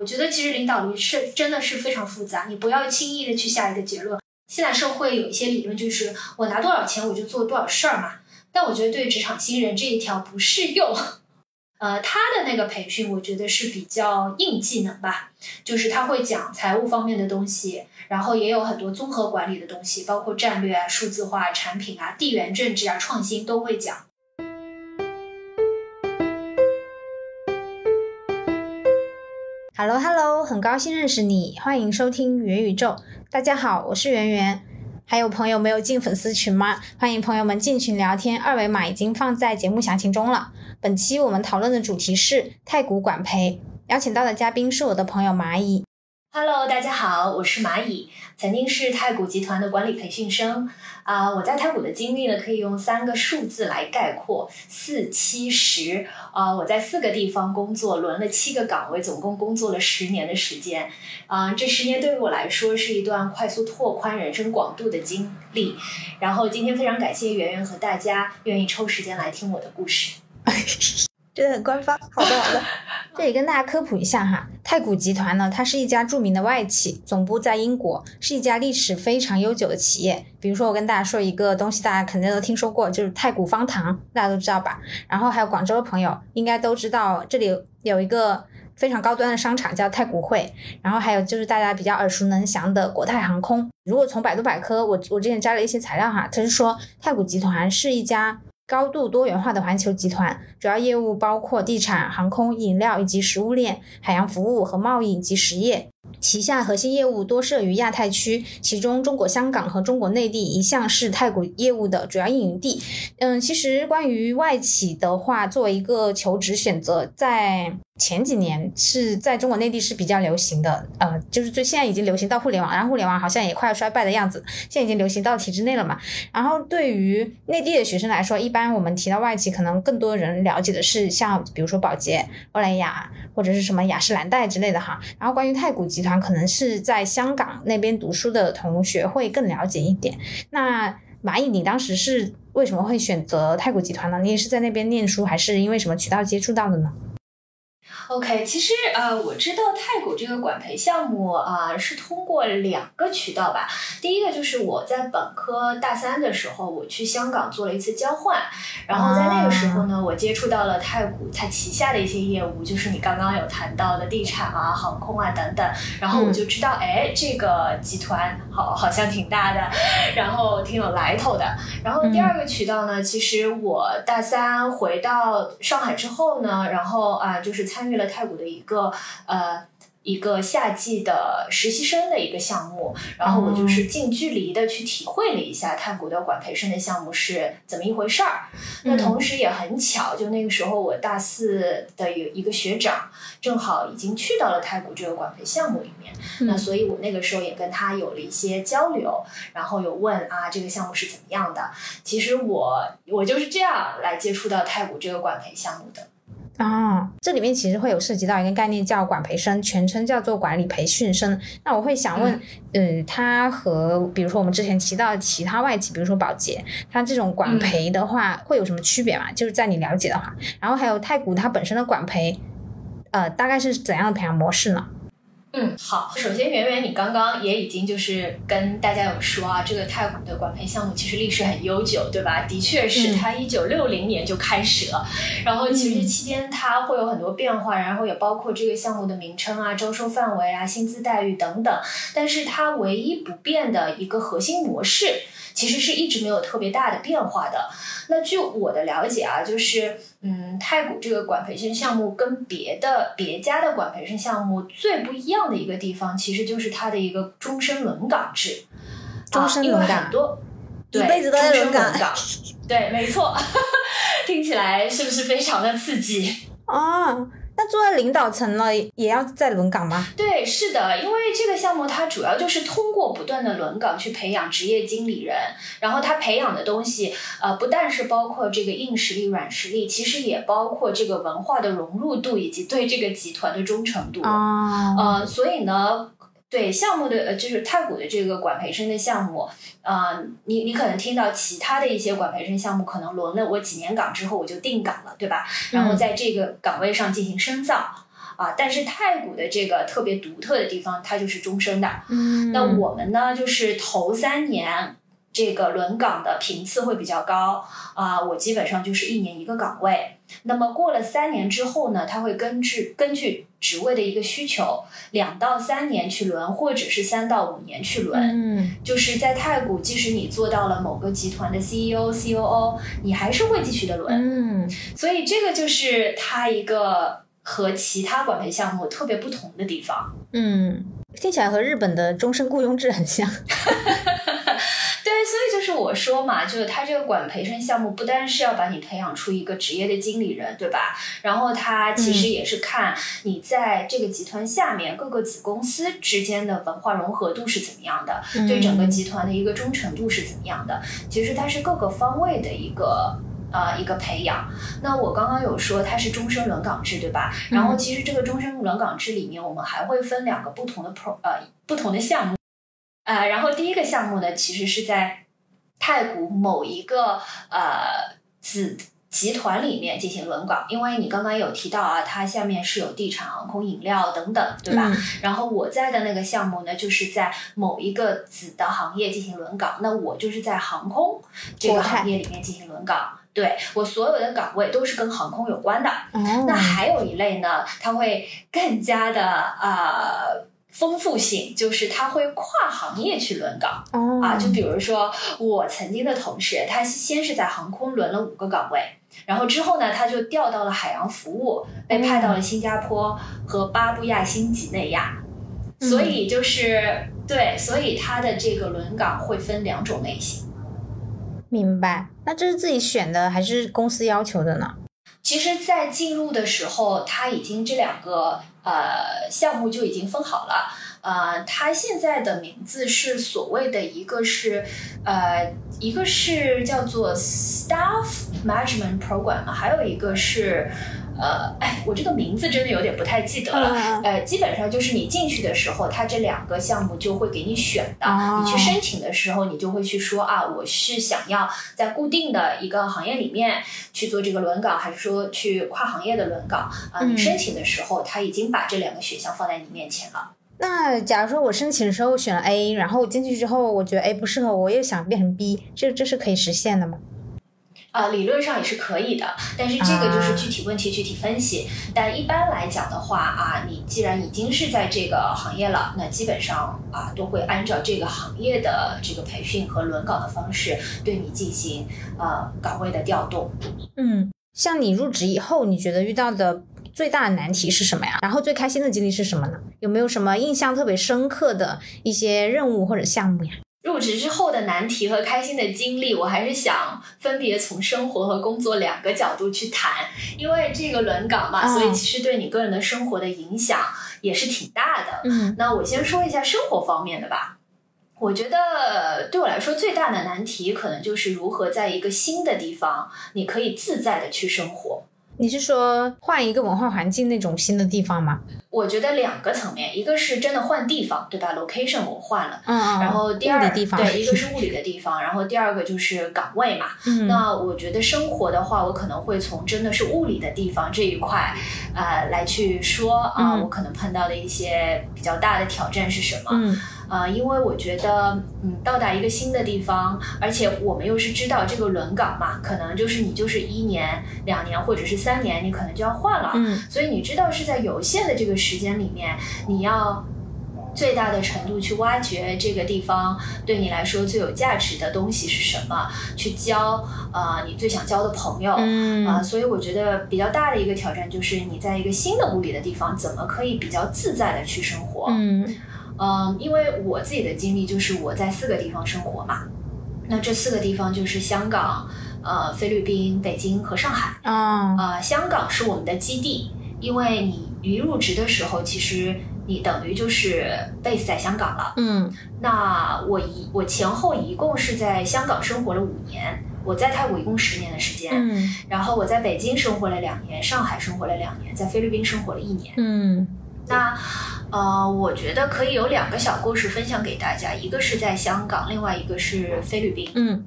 我觉得其实领导力是真的是非常复杂，你不要轻易的去下一个结论。现在社会有一些理论就是我拿多少钱我就做多少事儿嘛，但我觉得对职场新人这一条不适用。呃，他的那个培训我觉得是比较硬技能吧，就是他会讲财务方面的东西，然后也有很多综合管理的东西，包括战略啊、数字化、产品啊、地缘政治啊、创新都会讲。Hello Hello，很高兴认识你，欢迎收听元宇宙。大家好，我是圆圆。还有朋友没有进粉丝群吗？欢迎朋友们进群聊天，二维码已经放在节目详情中了。本期我们讨论的主题是太古管培，邀请到的嘉宾是我的朋友蚂蚁。Hello，大家好，我是蚂蚁，曾经是太古集团的管理培训生啊。我在太古的经历呢，可以用三个数字来概括：四七十。啊，我在四个地方工作，轮了七个岗位，总共工作了十年的时间。啊，这十年对于我来说是一段快速拓宽人生广度的经历。然后今天非常感谢圆圆和大家愿意抽时间来听我的故事。真的很官方。好的，好的。这里跟大家科普一下哈，太古集团呢，它是一家著名的外企，总部在英国，是一家历史非常悠久的企业。比如说，我跟大家说一个东西，大家肯定都听说过，就是太古方糖，大家都知道吧？然后还有广州的朋友应该都知道，这里有一个非常高端的商场叫太古汇。然后还有就是大家比较耳熟能详的国泰航空。如果从百度百科，我我之前摘了一些材料哈，它是说太古集团是一家。高度多元化的环球集团，主要业务包括地产、航空、饮料以及食物链、海洋服务和贸易及实业。旗下核心业务多设于亚太区，其中中国香港和中国内地一向是太古业务的主要运营地。嗯，其实关于外企的话，作为一个求职选择，在前几年是在中国内地是比较流行的，呃，就是最现在已经流行到互联网，然后互联网好像也快要衰败的样子，现在已经流行到体制内了嘛。然后对于内地的学生来说，一般我们提到外企，可能更多人了解的是像比如说宝洁、欧莱雅或者是什么雅诗兰黛之类的哈。然后关于太古集团，可能是在香港那边读书的同学会更了解一点。那蚂蚁，你当时是为什么会选择太古集团呢？你也是在那边念书，还是因为什么渠道接触到的呢？OK，其实呃，我知道太古这个管培项目啊，是通过两个渠道吧。第一个就是我在本科大三的时候，我去香港做了一次交换，然后在那个时候呢，我接触到了太古它旗下的一些业务，就是你刚刚有谈到的地产啊、航空啊等等。然后我就知道，哎，这个集团好好像挺大的，然后挺有来头的。然后第二个渠道呢，其实我大三回到上海之后呢，然后啊，就是参与了。太古的一个呃一个夏季的实习生的一个项目，然后我就是近距离的去体会了一下太古的管培生的项目是怎么一回事儿。那同时也很巧，就那个时候我大四的有一个学长正好已经去到了太古这个管培项目里面，那所以我那个时候也跟他有了一些交流，然后有问啊这个项目是怎么样的。其实我我就是这样来接触到太古这个管培项目的。哦，这里面其实会有涉及到一个概念叫管培生，全称叫做管理培训生。那我会想问，嗯，它和比如说我们之前提到的其他外企，比如说保洁，它这种管培的话会有什么区别吗？就是在你了解的话，然后还有太古它本身的管培，呃，大概是怎样的培养模式呢？嗯，好。首先，圆圆，你刚刚也已经就是跟大家有说啊，这个太古的管培项目其实历史很悠久，对吧？的确是，它一九六零年就开始了。然后，其实期间它会有很多变化，然后也包括这个项目的名称啊、招收范围啊、薪资待遇等等。但是它唯一不变的一个核心模式。其实是一直没有特别大的变化的。那据我的了解啊，就是嗯，太古这个管培生项目跟别的别家的管培生项目最不一样的一个地方，其实就是它的一个终身轮岗制。终身轮岗，很多一辈子都在轮岗。对，没错，听起来是不是非常的刺激啊？那做在领导层了，也要在轮岗吗？对，是的，因为这个项目它主要就是通过不断的轮岗去培养职业经理人，然后他培养的东西，呃，不但是包括这个硬实力、软实力，其实也包括这个文化的融入度以及对这个集团的忠诚度。啊，呃，所以呢。对项目的呃，就是太古的这个管培生的项目，啊，你你可能听到其他的一些管培生项目，可能轮了我几年岗之后我就定岗了，对吧？然后在这个岗位上进行深造，啊。但是太古的这个特别独特的地方，它就是终身的。嗯，那我们呢，就是头三年这个轮岗的频次会比较高啊，我基本上就是一年一个岗位。那么过了三年之后呢，他会根据根据职位的一个需求，两到三年去轮，或者是三到五年去轮。嗯就是在太古，即使你做到了某个集团的 CEO、COO，你还是会继续的轮。嗯所以这个就是它一个和其他管培项目特别不同的地方。嗯，听起来和日本的终身雇佣制很像。对，所以就是我说嘛，就是他这个管培生项目不单是要把你培养出一个职业的经理人，对吧？然后他其实也是看你在这个集团下面各个子公司之间的文化融合度是怎么样的，对整个集团的一个忠诚度是怎么样的。其实它是各个方位的一个。呃，一个培养。那我刚刚有说它是终身轮岗制，对吧？然后其实这个终身轮岗制里面，我们还会分两个不同的 pro 呃不同的项目。呃，然后第一个项目呢，其实是在太古某一个呃子集团里面进行轮岗，因为你刚刚有提到啊，它下面是有地产、航空、饮料等等，对吧？嗯然后我在的那个项目呢，就是在某一个子的行业进行轮岗，那我就是在航空这个行业里面进行轮岗。对我所有的岗位都是跟航空有关的，哦，那还有一类呢，它会更加的呃丰富性，就是它会跨行业去轮岗哦啊。就比如说我曾经的同事，他先是在航空轮了五个岗位，然后之后呢，他就调到了海洋服务，被派到了新加坡和巴布亚新几内亚。所以就是对，所以他的这个轮岗会分两种类型。明白。那这是自己选的还是公司要求的呢？其实，在进入的时候，他已经这两个呃项目就已经分好了。呃，它现在的名字是所谓的一个是呃，一个是叫做 Staff Management Program，还有一个是呃，哎，我这个名字真的有点不太记得了。嗯呃，基本上就是你进去的时候，它这两个项目就会给你选的。哦你去申请的时候，你就会去说啊，我是想要在固定的一个行业里面去做这个轮岗，还是说去跨行业的轮岗啊？嗯你申请的时候，他已经把这两个选项放在你面前了。那假如说我申请的时候选了 A，然后我进去之后我觉得 A 不适合我，我又想变成 B，这这是可以实现的吗？啊、理论上也是可以的，但是这个就是具体问题具体分析。但一般来讲的话啊，你既然已经是在这个行业了，那基本上啊都会按照这个行业的这个培训和轮岗的方式对你进行呃岗位的调动。嗯，像你入职以后，你觉得遇到的最大的难题是什么呀？然后最开心的经历是什么呢？有没有什么印象特别深刻的一些任务或者项目呀？入职之后的难题和开心的经历，我还是想分别从生活和工作两个角度去谈，因为这个轮岗嘛，嗯所以其实对你个人的生活的影响也是挺大的。嗯那我先说一下生活方面的吧。我觉得对我来说最大的难题，可能就是如何在一个新的地方，你可以自在的去生活。你是说换一个文化环境那种新的地方吗？我觉得两个层面，一个是真的换地方，对吧？location 我换了，嗯嗯。然后第二物理地方对，一个是 物理的地方，然后第二个就是岗位嘛。嗯那我觉得生活的话，我可能会从真的是物理的地方这一块，呃，来去说啊、嗯我可能碰到的一些比较大的挑战是什么？嗯呃，因为我觉得，嗯，到达一个新的地方，而且我们又是知道这个轮岗嘛，可能就是你就是一年、两年或者是三年，你可能就要换了。嗯所以你知道是在有限的这个时间里面，你要最大的程度去挖掘这个地方对你来说最有价值的东西是什么，去交呃你最想交的朋友。嗯啊、所以我觉得比较大的一个挑战就是你在一个新的物理的地方，怎么可以比较自在的去生活？嗯嗯，因为我自己的经历就是我在四个地方生活嘛，那这四个地方就是香港、呃菲律宾、北京和上海。哦呃，香港是我们的基地，因为你一入职的时候，其实你等于就是 base 在香港了。嗯那我一我前后一共是在香港生活了五年，我在泰国一共十年的时间，嗯然后我在北京生活了两年，上海生活了两年，在菲律宾生活了一年。嗯那呃，我觉得可以有两个小故事分享给大家，一个是在香港，另外一个是菲律宾。嗯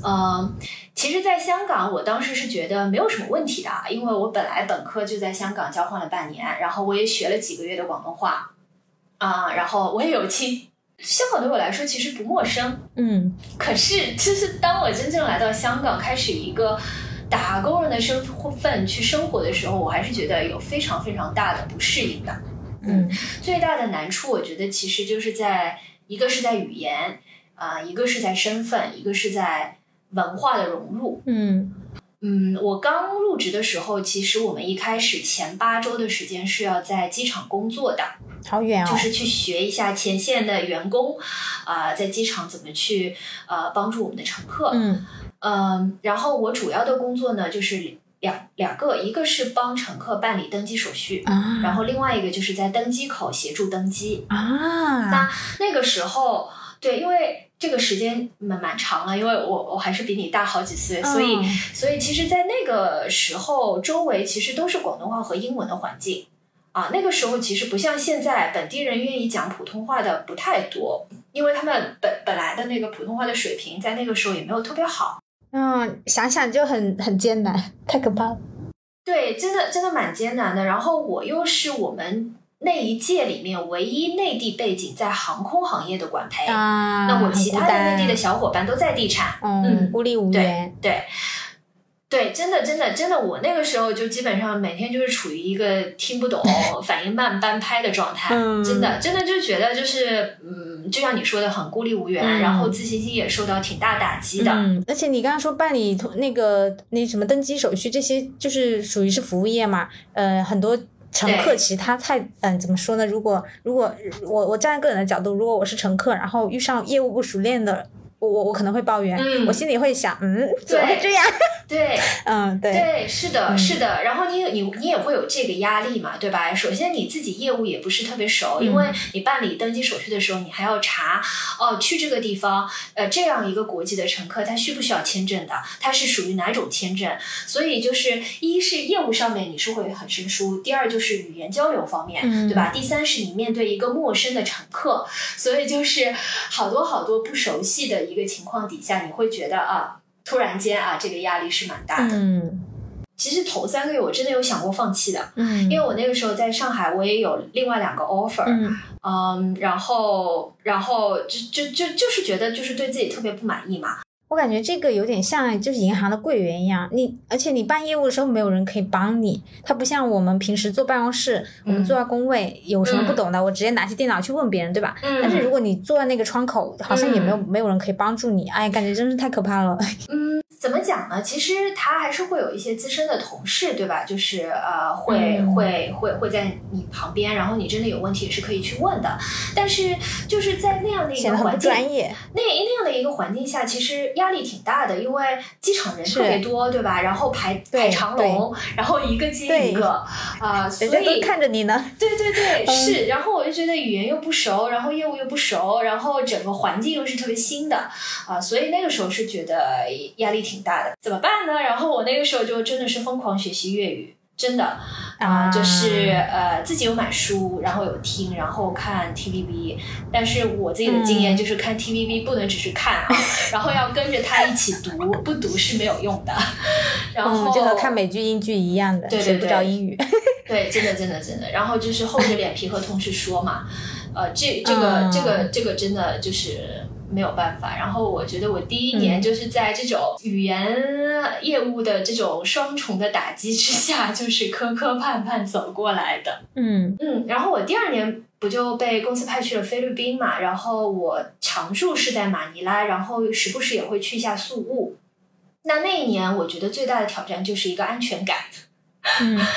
呃，其实，在香港，我当时是觉得没有什么问题的，因为我本来本科就在香港交换了半年，然后我也学了几个月的广东话，啊，然后我也有亲，香港对我来说其实不陌生。嗯，可是，就是当我真正来到香港，开始一个打工人的身份去生活的时候，我还是觉得有非常非常大的不适应的。嗯，最大的难处，我觉得其实就是在一个是在语言啊、一个是在身份，一个是在文化的融入。嗯嗯，我刚入职的时候，其实我们一开始前八周的时间是要在机场工作的，好远哦。就是去学一下前线的员工啊、在机场怎么去呃帮助我们的乘客。嗯嗯，然后我主要的工作呢就是两两个，一个是帮乘客办理登机手续，啊然后另外一个就是在登机口协助登机。啊，那那个时候，对，因为这个时间蛮蛮长了，因为我我还是比你大好几岁，所以、嗯所以其实，在那个时候，周围其实都是广东话和英文的环境啊。那个时候其实不像现在，本地人愿意讲普通话的不太多，因为他们本本来的那个普通话的水平在那个时候也没有特别好。嗯，想想就很很艰难，太可怕了。对，真的真的蛮艰难的。然后我又是我们那一届里面唯一内地背景在航空行业的管培。啊，那我其他的内地的小，伙伴都在地产，嗯，嗯孤立无援。对对，真的真的真的，我那个时候就基本上每天就是处于一个听不懂、反应慢、半拍的状态，嗯真的真的就觉得就是嗯，就像你说的很孤立无援，嗯然后自信心也受到挺大打击的。嗯，而且你刚刚说办理那个那什么登机手续这些，就是属于是服务业嘛？呃，很多乘客其实他太嗯，怎么说呢？如果如果我我站在个人的角度，如果我是乘客，然后遇上业务不熟练的，我我我可能会抱怨，嗯我心里会想，嗯，怎么会对这样？对嗯，对，对，是的，嗯是的。然后你你你也会有这个压力嘛，对吧？首先你自己业务也不是特别熟，嗯因为你办理登机手续的时候，你还要查哦，去这个地方，呃，这样一个国籍的乘客，他需不需要签证的？他是属于哪种签证？所以就是一是业务上面你是会很生疏，第二就是语言交流方面，嗯对吧？第三是你面对一个陌生的乘客，所以就是好多好多不熟悉的一个情况底下，你会觉得啊。突然间啊，这个压力是蛮大的。嗯其实头三个月我真的有想过放弃的，嗯，因为我那个时候在上海，我也有另外两个 offer，嗯嗯然后然后就就就就是觉得就是对自己特别不满意嘛，我感觉这个有点像就是银行的柜员一样，你而且你办业务的时候没有人可以帮你，他不像我们平时坐办公室，我们坐在工位有什么不懂的，我直接拿起电脑去问别人，对吧？嗯但是如果你坐在那个窗口，好像也没有、没有人可以帮助你，哎，感觉真是太可怕了。嗯，怎么讲呢？其实他还是会有一些资深的同事，对吧？就是呃，会、嗯会会会在你旁边，然后你真的有问题也是可以去问的。但是就是在那样的一个环境，专业。那那样的一个环境下，其实压力挺大的，因为机场人特别多，对吧？然后排排长龙，然后一个接一个，啊、所以看着你呢，对对对，嗯是。然后我就觉得语言又不熟，然后业务又不熟，然后整个环境又是特别新的啊、所以那个时候是觉得压力挺大的。怎么办呢？然后我那个时候就真的是疯狂学习粤语，真的啊、啊就是呃自己有买书，然后有听，然后看 TVB。但是我自己的经验就是看 TVB 不能只是看啊，然后要跟着他一起读，不读是没有用的。然后、嗯，就和看美剧、英剧一样的，对对学不着对英语。对，真的，真的，真的。然后就是厚着脸皮和同事说嘛，呃，这这个、嗯这个这个真的就是没有办法。然后我觉得我第一年嗯就是在这种语言业务的这种双重的打击之下，就是磕磕绊绊走过来的。嗯嗯，然后我第二年不就被公司派去了菲律宾嘛，然后我常住是在马尼拉，然后时不时也会去一下宿务。那那一年，我觉得最大的挑战就是一个安全感。嗯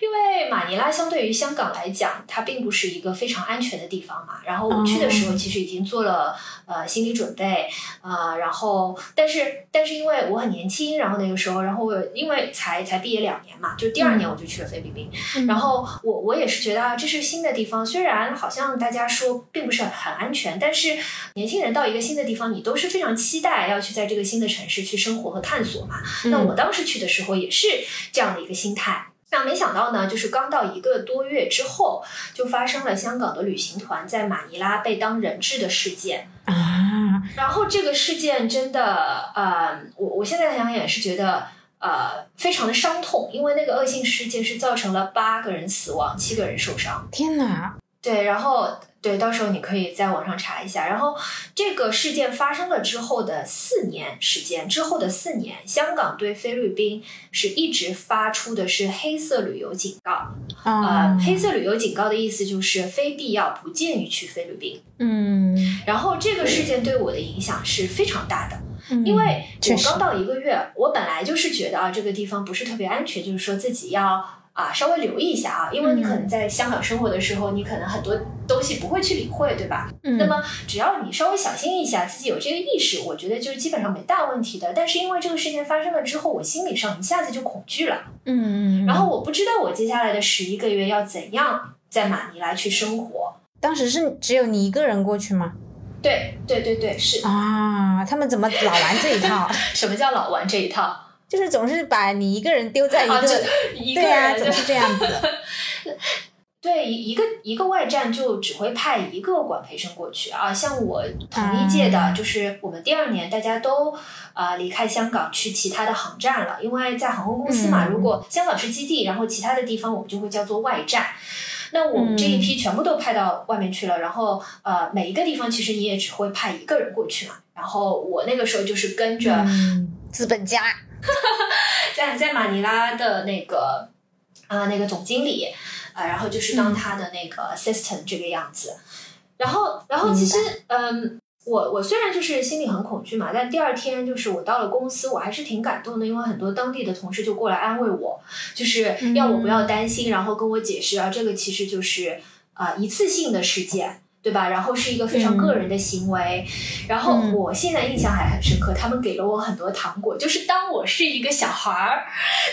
因为马尼拉相对于香港来讲，它并不是一个非常安全的地方嘛。然后我去的时候，其实已经做了呃心理准备，呃，然后但是但是因为我很年轻，然后那个时候，然后我因为才才毕业两年嘛，就第二年我就去了菲律宾。嗯然后我我也是觉得啊，这是新的地方，虽然好像大家说并不是很很安全，但是年轻人到一个新的地方，你都是非常期待要去在这个新的城市去生活和探索嘛。那我当时去的时候也是这样的一个心态。那没想到呢，就是刚到一个多月之后，就发生了香港的旅行团在马尼拉被当人质的事件。啊，然后这个事件真的，呃，我我现在想想也是觉得，呃，非常的伤痛，因为那个恶性事件是造成了八个人死亡，七个人受伤。天哪！对，然后对，到时候你可以在网上查一下。然后这个事件发生了之后的四年时间，之后的四年，香港对菲律宾是一直发出的是黑色旅游警告。呃，黑色旅游警告的意思就是非必要不建议去菲律宾。嗯，然后这个事件对我的影响是非常大的，嗯因为我刚到一个月，我本来就是觉得啊，这个地方不是特别安全，就是说自己要啊稍微留意一下啊，因为你可能在香港生活的时候，你可能很多东西不会去理会，对吧？嗯那么只要你稍微小心一下，自己有这个意识，我觉得就基本上没大问题的。但是因为这个事件发生了之后，我心理上一下子就恐惧了，嗯嗯，然后我不知道我接下来的十一个月要怎样在马尼拉去生活。当时是只有你一个人过去吗？对对对对，是啊，他们怎么老玩这一套？什么叫老玩这一套？就是总是把你一个人丢在一啊，个，这一个对呀、人总是这样子。对一一个一个外站就只会派一个管培生过去啊，像我同一届的，啊就是我们第二年大家都啊、呃离开香港去其他的航站了，因为在航空公司嘛，嗯如果香港是基地，然后其他的地方我们就会叫做外站。那我们这一批全部都派到外面去了，然后呃每一个地方其实你也只会派一个人过去嘛。然后我那个时候就是跟着嗯，资本家。在在马尼拉的那个啊、那个总经理啊、然后就是当他的那个 assistant 这个样子。然后然后其实嗯。我我虽然就是心里很恐惧嘛，但第二天就是我到了公司，我还是挺感动的，因为很多当地的同事就过来安慰我，就是要我不要担心，然后跟我解释啊，这个其实就是啊、一次性的事件，对吧？然后是一个非常个人的行为，然后嗯我现在印象还很深刻，他们给了我很多糖果，就是当我是一个小孩儿，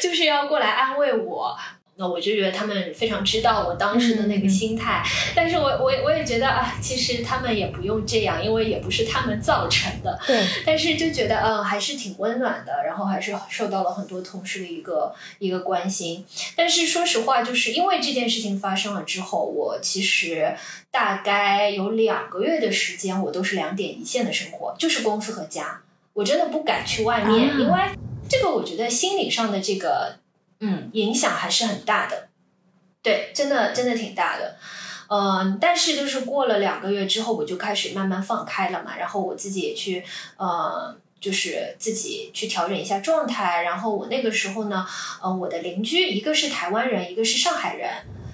就是要过来安慰我。那我就觉得他们非常知道我当时的那个心态，但是我我我也觉得啊，其实他们也不用这样，因为也不是他们造成的。对，但是就觉得嗯还是挺温暖的，然后还是受到了很多同事的一个一个关心。但是说实话，就是因为这件事情发生了之后，我其实大概有两个月的时间，我都是两点一线的生活，就是公司和家，我真的不敢去外面，啊。因为这个我觉得心理上的这个嗯影响还是很大的。对，真的真的挺大的。嗯，但是就是过了两个月之后，我就开始慢慢放开了嘛，然后我自己也去呃，就是自己去调整一下状态。然后我那个时候呢，呃，我的邻居一个是台湾人，一个是上海人，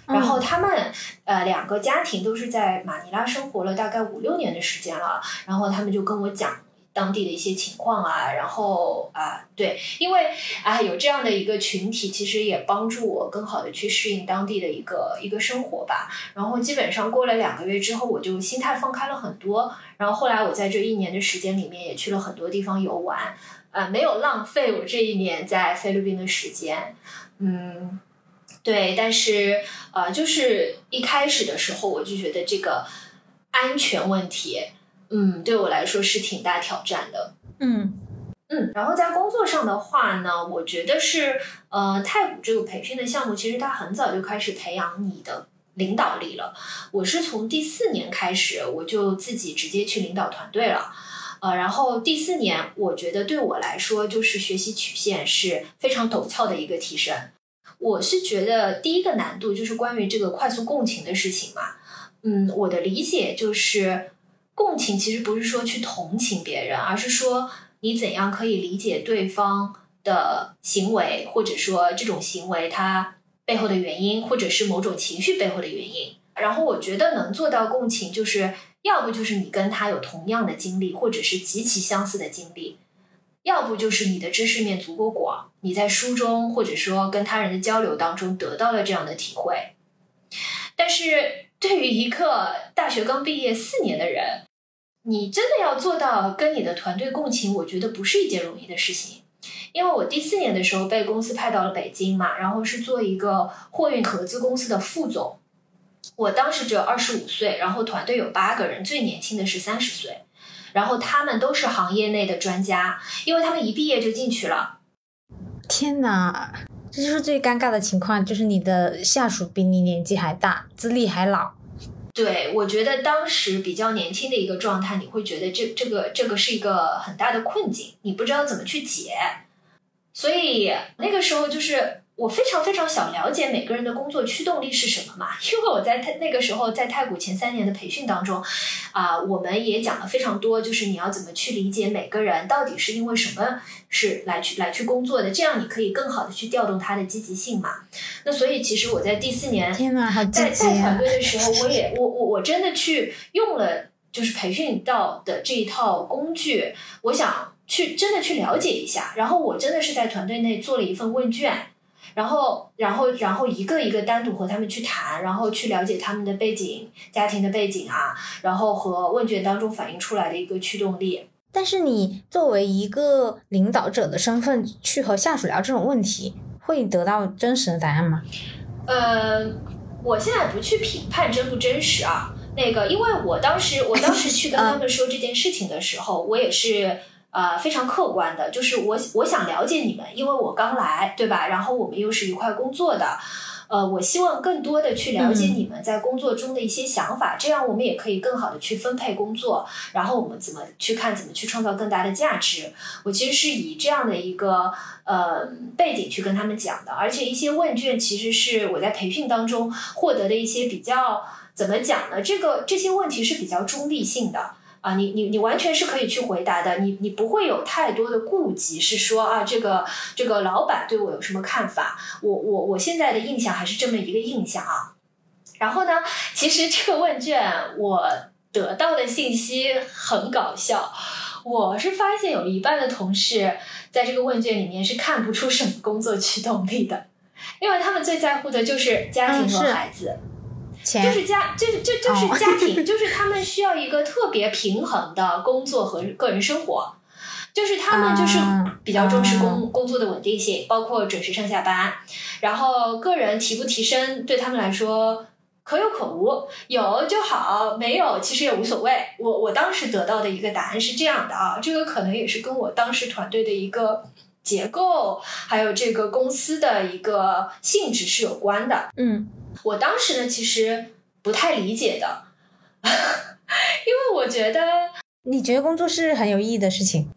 然后他们呃两个家庭都是在马尼拉生活了大概五六年的时间了，然后他们就跟我讲。当地的一些情况啊，然后啊，对，因为啊有这样的一个群体，其实也帮助我更好的去适应当地的一个一个生活吧。然后基本上过了两个月之后，我就心态放开了很多。然后后来我在这一年的时间里面，也去了很多地方游玩，呃，没有浪费我这一年在菲律宾的时间，嗯。对，但是呃，就是一开始的时候，我就觉得这个安全问题，嗯，对我来说是挺大挑战的。嗯嗯，然后在工作上的话呢，我觉得是呃，太古这个培训的项目，其实它很早就开始培养你的领导力了。我是从第四年开始，我就自己直接去领导团队了。呃，然后第四年，我觉得对我来说，就是学习曲线是非常陡峭的一个提升。我是觉得第一个难度就是关于这个快速共情的事情嘛。嗯，我的理解就是，共情其实不是说去同情别人，而是说你怎样可以理解对方的行为，或者说这种行为它背后的原因，或者是某种情绪背后的原因。然后我觉得能做到共情，就是要不就是你跟他有同样的经历，或者是极其相似的经历，要不就是你的知识面足够广，你在书中或者说跟他人的交流当中得到了这样的体会。但是对于一个大学刚毕业四年的人，你真的要做到跟你的团队共情，我觉得不是一件容易的事情。因为我第四年的时候被公司派到了北京嘛，然后是做一个货运合资公司的副总。我当时只有二十五岁，然后团队有八个人，最年轻的是三十岁，然后他们都是行业内的专家，因为他们一毕业就进去了。天哪，这就是最尴尬的情况，就是你的下属比你年纪还大，资历还老。对，我觉得当时比较年轻的一个状态，你会觉得这这个这个是一个很大的困境，你不知道怎么去解，所以那个时候就是我非常非常想了解每个人的工作驱动力是什么嘛，因为我在太那个时候在太古前三年的培训当中，啊，我们也讲了非常多，就是你要怎么去理解每个人到底是因为什么是来去来去工作的，这样你可以更好的去调动他的积极性嘛。那所以其实我在第四年天呐，好在！带团队的时候，我也我我我真的去用了就是培训到的这一套工具，我想去真的去了解一下。然后我真的是在团队内做了一份问卷，然后然后然后一个一个单独和他们去谈，然后去了解他们的背景、家庭的背景啊，然后和问卷当中反映出来的一个驱动力。但是你作为一个领导者的身份去和下属聊这种问题，会得到真实的答案吗？呃，我现在不去评判真不真实啊，那个，因为我当时我当时去跟他们说这件事情的时候，我也是呃非常客观的，就是我我想了解你们，因为我刚来，对吧？然后我们又是一块工作的。呃，我希望更多的去了解你们在工作中的一些想法，这样我们也可以更好的去分配工作，然后我们怎么去看怎么去创造更大的价值。我其实是以这样的一个呃背景去跟他们讲的，而且一些问卷其实是我在培训当中获得的一些比较怎么讲呢？这个这些问题是比较中立性的。啊，你你你完全是可以去回答的，你你不会有太多的顾忌，是说啊，这个这个老板对我有什么看法？我我我现在的印象还是这么一个印象啊。然后呢，其实这个问卷我得到的信息很搞笑，我是发现有一半的同事在这个问卷里面是看不出什么工作驱动力的，因为他们最在乎的就是家庭和孩子。钱就是家，就是就就是哦。家庭，就是他们需要一个特别平衡的工作和个人生活，就是他们就是啊比较重视工、工作的稳定性，包括准时上下班，然后个人提不提升对他们来说可有可无，有就好，没有其实也无所谓。我我当时得到的一个答案是这样的啊，这个可能也是跟我当时团队的一个结构，还有这个公司的一个性质是有关的。嗯，我当时呢，其实不太理解的，因为我觉得，你觉得工作是很有意义的事情？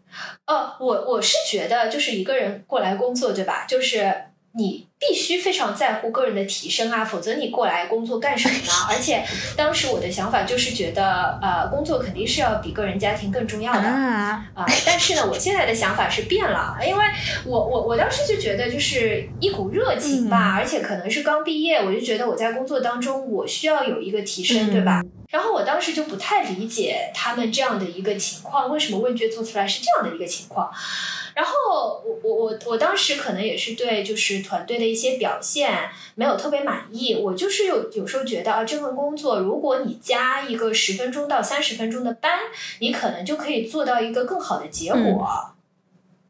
哦，我我是觉得，就是一个人过来工作，对吧？就是你必须非常在乎个人的提升啊，否则你过来工作干什么呢？而且当时我的想法就是觉得，呃，工作肯定是要比个人家庭更重要的。啊，啊、但是呢，我现在的想法是变了，因为我我我当时就觉得就是一股热情吧，而且可能是刚毕业，我就觉得我在工作当中我需要有一个提升，嗯对吧？然后我当时就不太理解他们这样的一个情况，为什么问卷做出来是这样的一个情况？然后我我我我当时可能也是对就是团队的一些表现没有特别满意，我就是有有时候觉得啊，这份工作如果你加一个十分钟到三十分钟的班，你可能就可以做到一个更好的结果。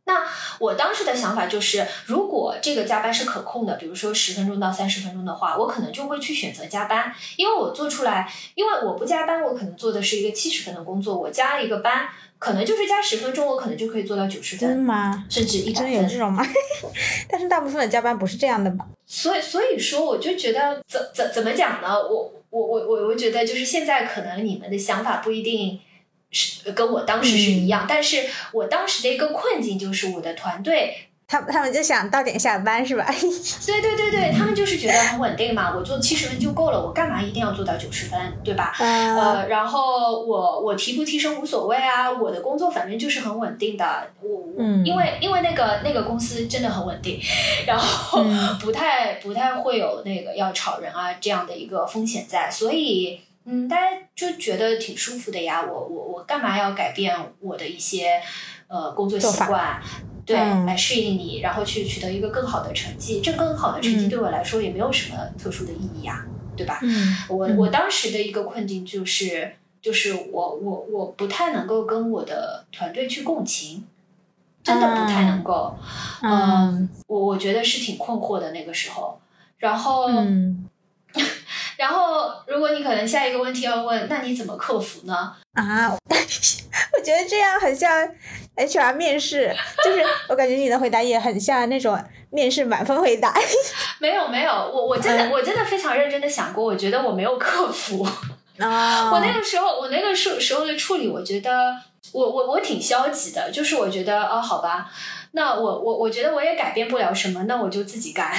那我当时的想法就是，如果这个加班是可控的，比如说十分钟到三十分钟的话，我可能就会去选择加班，因为我做出来，因为我不加班，我可能做的是一个七十分的工作，我加了一个班，可能就是加十分钟，我可能就可以做到九十分，吗？甚至一百真有这。种吗？但是大部分的加班不是这样的吧？所以，所以说，我就觉得怎怎怎么讲呢？我我我我我觉得就是现在可能你们的想法不一定是跟我当时是一样，但是我当时的一个困境就是我的团队他他们就想到点下班是吧？对对对对，他们就是觉得很稳定嘛，我做七十分就够了，我干嘛一定要做到九十分，对吧？呃，呃，然后我我提不提升无所谓啊，我的工作反正就是很稳定的，我我、嗯因为因为那个那个公司真的很稳定，然后嗯不太不太会有那个要炒人啊这样的一个风险在，所以嗯，大家就觉得挺舒服的呀，我我我干嘛要改变我的一些呃工作习惯？对，嗯来适应你，然后去取得一个更好的成绩。这更好的成绩嗯对我来说也没有什么特殊的意义呀，对吧？嗯，我嗯我当时的一个困境就是，就是我我我不太能够跟我的团队去共情，真的不太能够。嗯我我觉得是挺困惑的那个时候。然后，嗯 然后，如果你可能下一个问题要问，那你怎么克服呢？啊，我 觉得这样很像 HR 面试，就是我感觉你的回答也很像那种面试满分回答。没有没有，我我真的、嗯我真的非常认真的想过，我觉得我没有克服。啊，我那个时候，我那个时时候的处理，我觉得我我我挺消极的，就是我觉得哦，好吧，那我我我觉得我也改变不了什么，那我就自己干。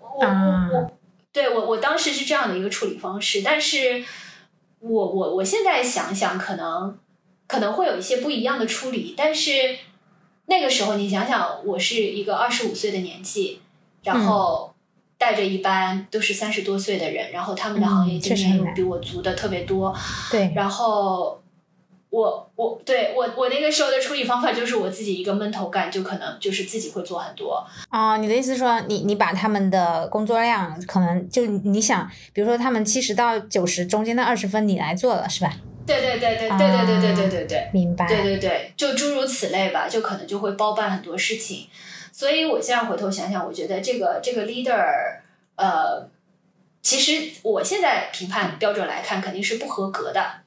我我我，对我我当时是这样的一个处理方式，但是我我我现在想想，可能可能会有一些不一样的处理，但是那个时候你想想，我是一个二十五岁的年纪，然后带着一班都是三十多岁的人，然后他们的行业经验又比我足的特别多，对，然后。我我对我我那个时候的处理方法就是我自己一个闷头干，就可能就是自己会做很多。哦，你的意思是说，你你把他们的工作量可能就你想，比如说他们七十到九十中间的二十分你来做了，是吧？对对对对对对对对对对对，明白。对对对，就诸如此类吧，就可能就会包办很多事情。所以我现在回头想想，我觉得这个这个 leader，呃，其实我现在评判标准来看，肯定是不合格的。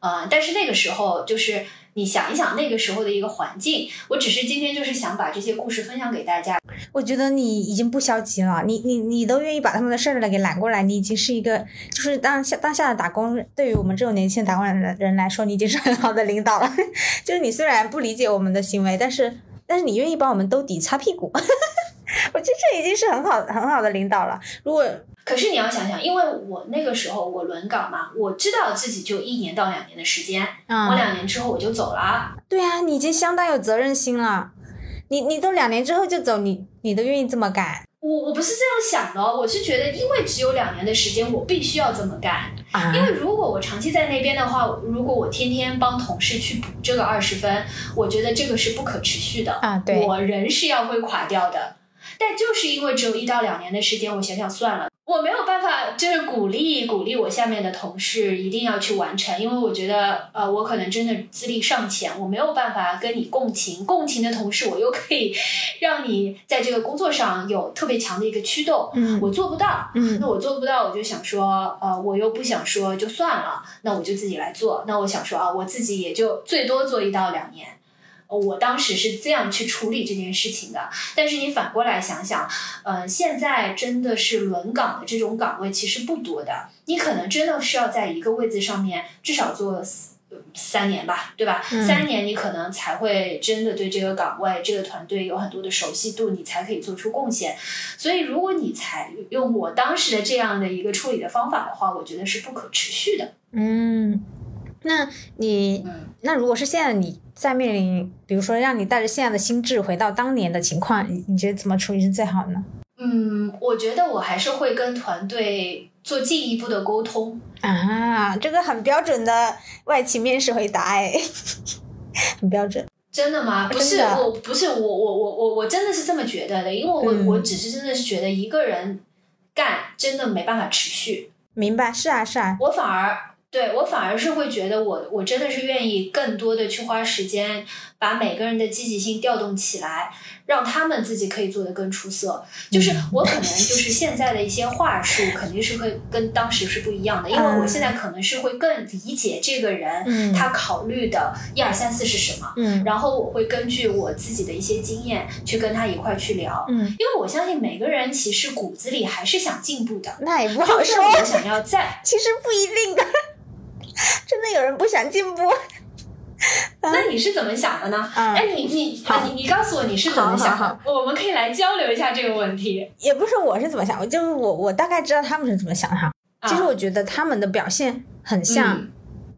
呃，但是那个时候，就是你想一想那个时候的一个环境，我只是今天就是想把这些故事分享给大家。我觉得你已经不消极了，你你你都愿意把他们的事儿来给揽过来，你已经是一个就是当下当下的打工，对于我们这种年轻打工人人来说，你已经是很好的领导了。就是你虽然不理解我们的行为，但是但是你愿意帮我们兜底擦屁股，我觉得这已经是很好很好的领导了。如果可是你要想想，因为我那个时候我轮岗嘛，我知道自己就一年到两年的时间，我两年之后我就走了。对啊，你已经相当有责任心了。你你都两年之后就走，你你都愿意这么干？我我不是这样想的，我是觉得因为只有两年的时间，我必须要这么干。啊，因为如果我长期在那边的话，如果我天天帮同事去补这个二十分，我觉得这个是不可持续的。啊，对，我人是要会垮掉的。但就是因为只有一到两年的时间，我想想算了。我没有办法，就是鼓励鼓励我下面的同事一定要去完成，因为我觉得，呃，我可能真的资历尚浅，我没有办法跟你共情。共情的同时，我又可以让你在这个工作上有特别强的一个驱动。嗯，我做不到。嗯，那我做不到，我就想说，呃，我又不想说就算了，那我就自己来做。那我想说啊，我自己也就最多做一到两年。我当时是这样去处理这件事情的，但是你反过来想想，呃，现在真的是轮岗的这种岗位其实不多的，你可能真的是要在一个位置上面至少做三年吧，对吧？三年你可能才会真的对这个岗位、这个团队有很多的熟悉度，你才可以做出贡献。所以，如果你采用我当时的这样的一个处理的方法的话，我觉得是不可持续的。嗯，那你，那如果是现在你。在面临，比如说让你带着现在的心智回到当年的情况，你你觉得怎么处理是最好呢？嗯，我觉得我还是会跟团队做进一步的沟通啊，这个很标准的外企面试回答哎，很标准。真的吗？不是，我不是我我我我我真的是这么觉得的，因为我我只是真的是觉得一个人干真的没办法持续。明白，是啊是啊，我反而。对我反而是会觉得，我我真的是愿意更多的去花时间，把每个人的积极性调动起来，让他们自己可以做得更出色。就是我可能就是现在的一些话术，肯定是会跟当时是不一样的，因为我现在可能是会更理解这个人他考虑的一二三四是什么，然后我会根据我自己的一些经验去跟他一块去聊，因为我相信每个人其实骨子里还是想进步的。那也不好说，我想要在，其实不一定的。真的有人不想进步？那你是怎么想的呢？哎，你你你你告诉我你是怎么想的？我们可以来交流一下这个问题。也不是我是怎么想，我就是我我大概知道他们是怎么想的哈。其实我觉得他们的表现很像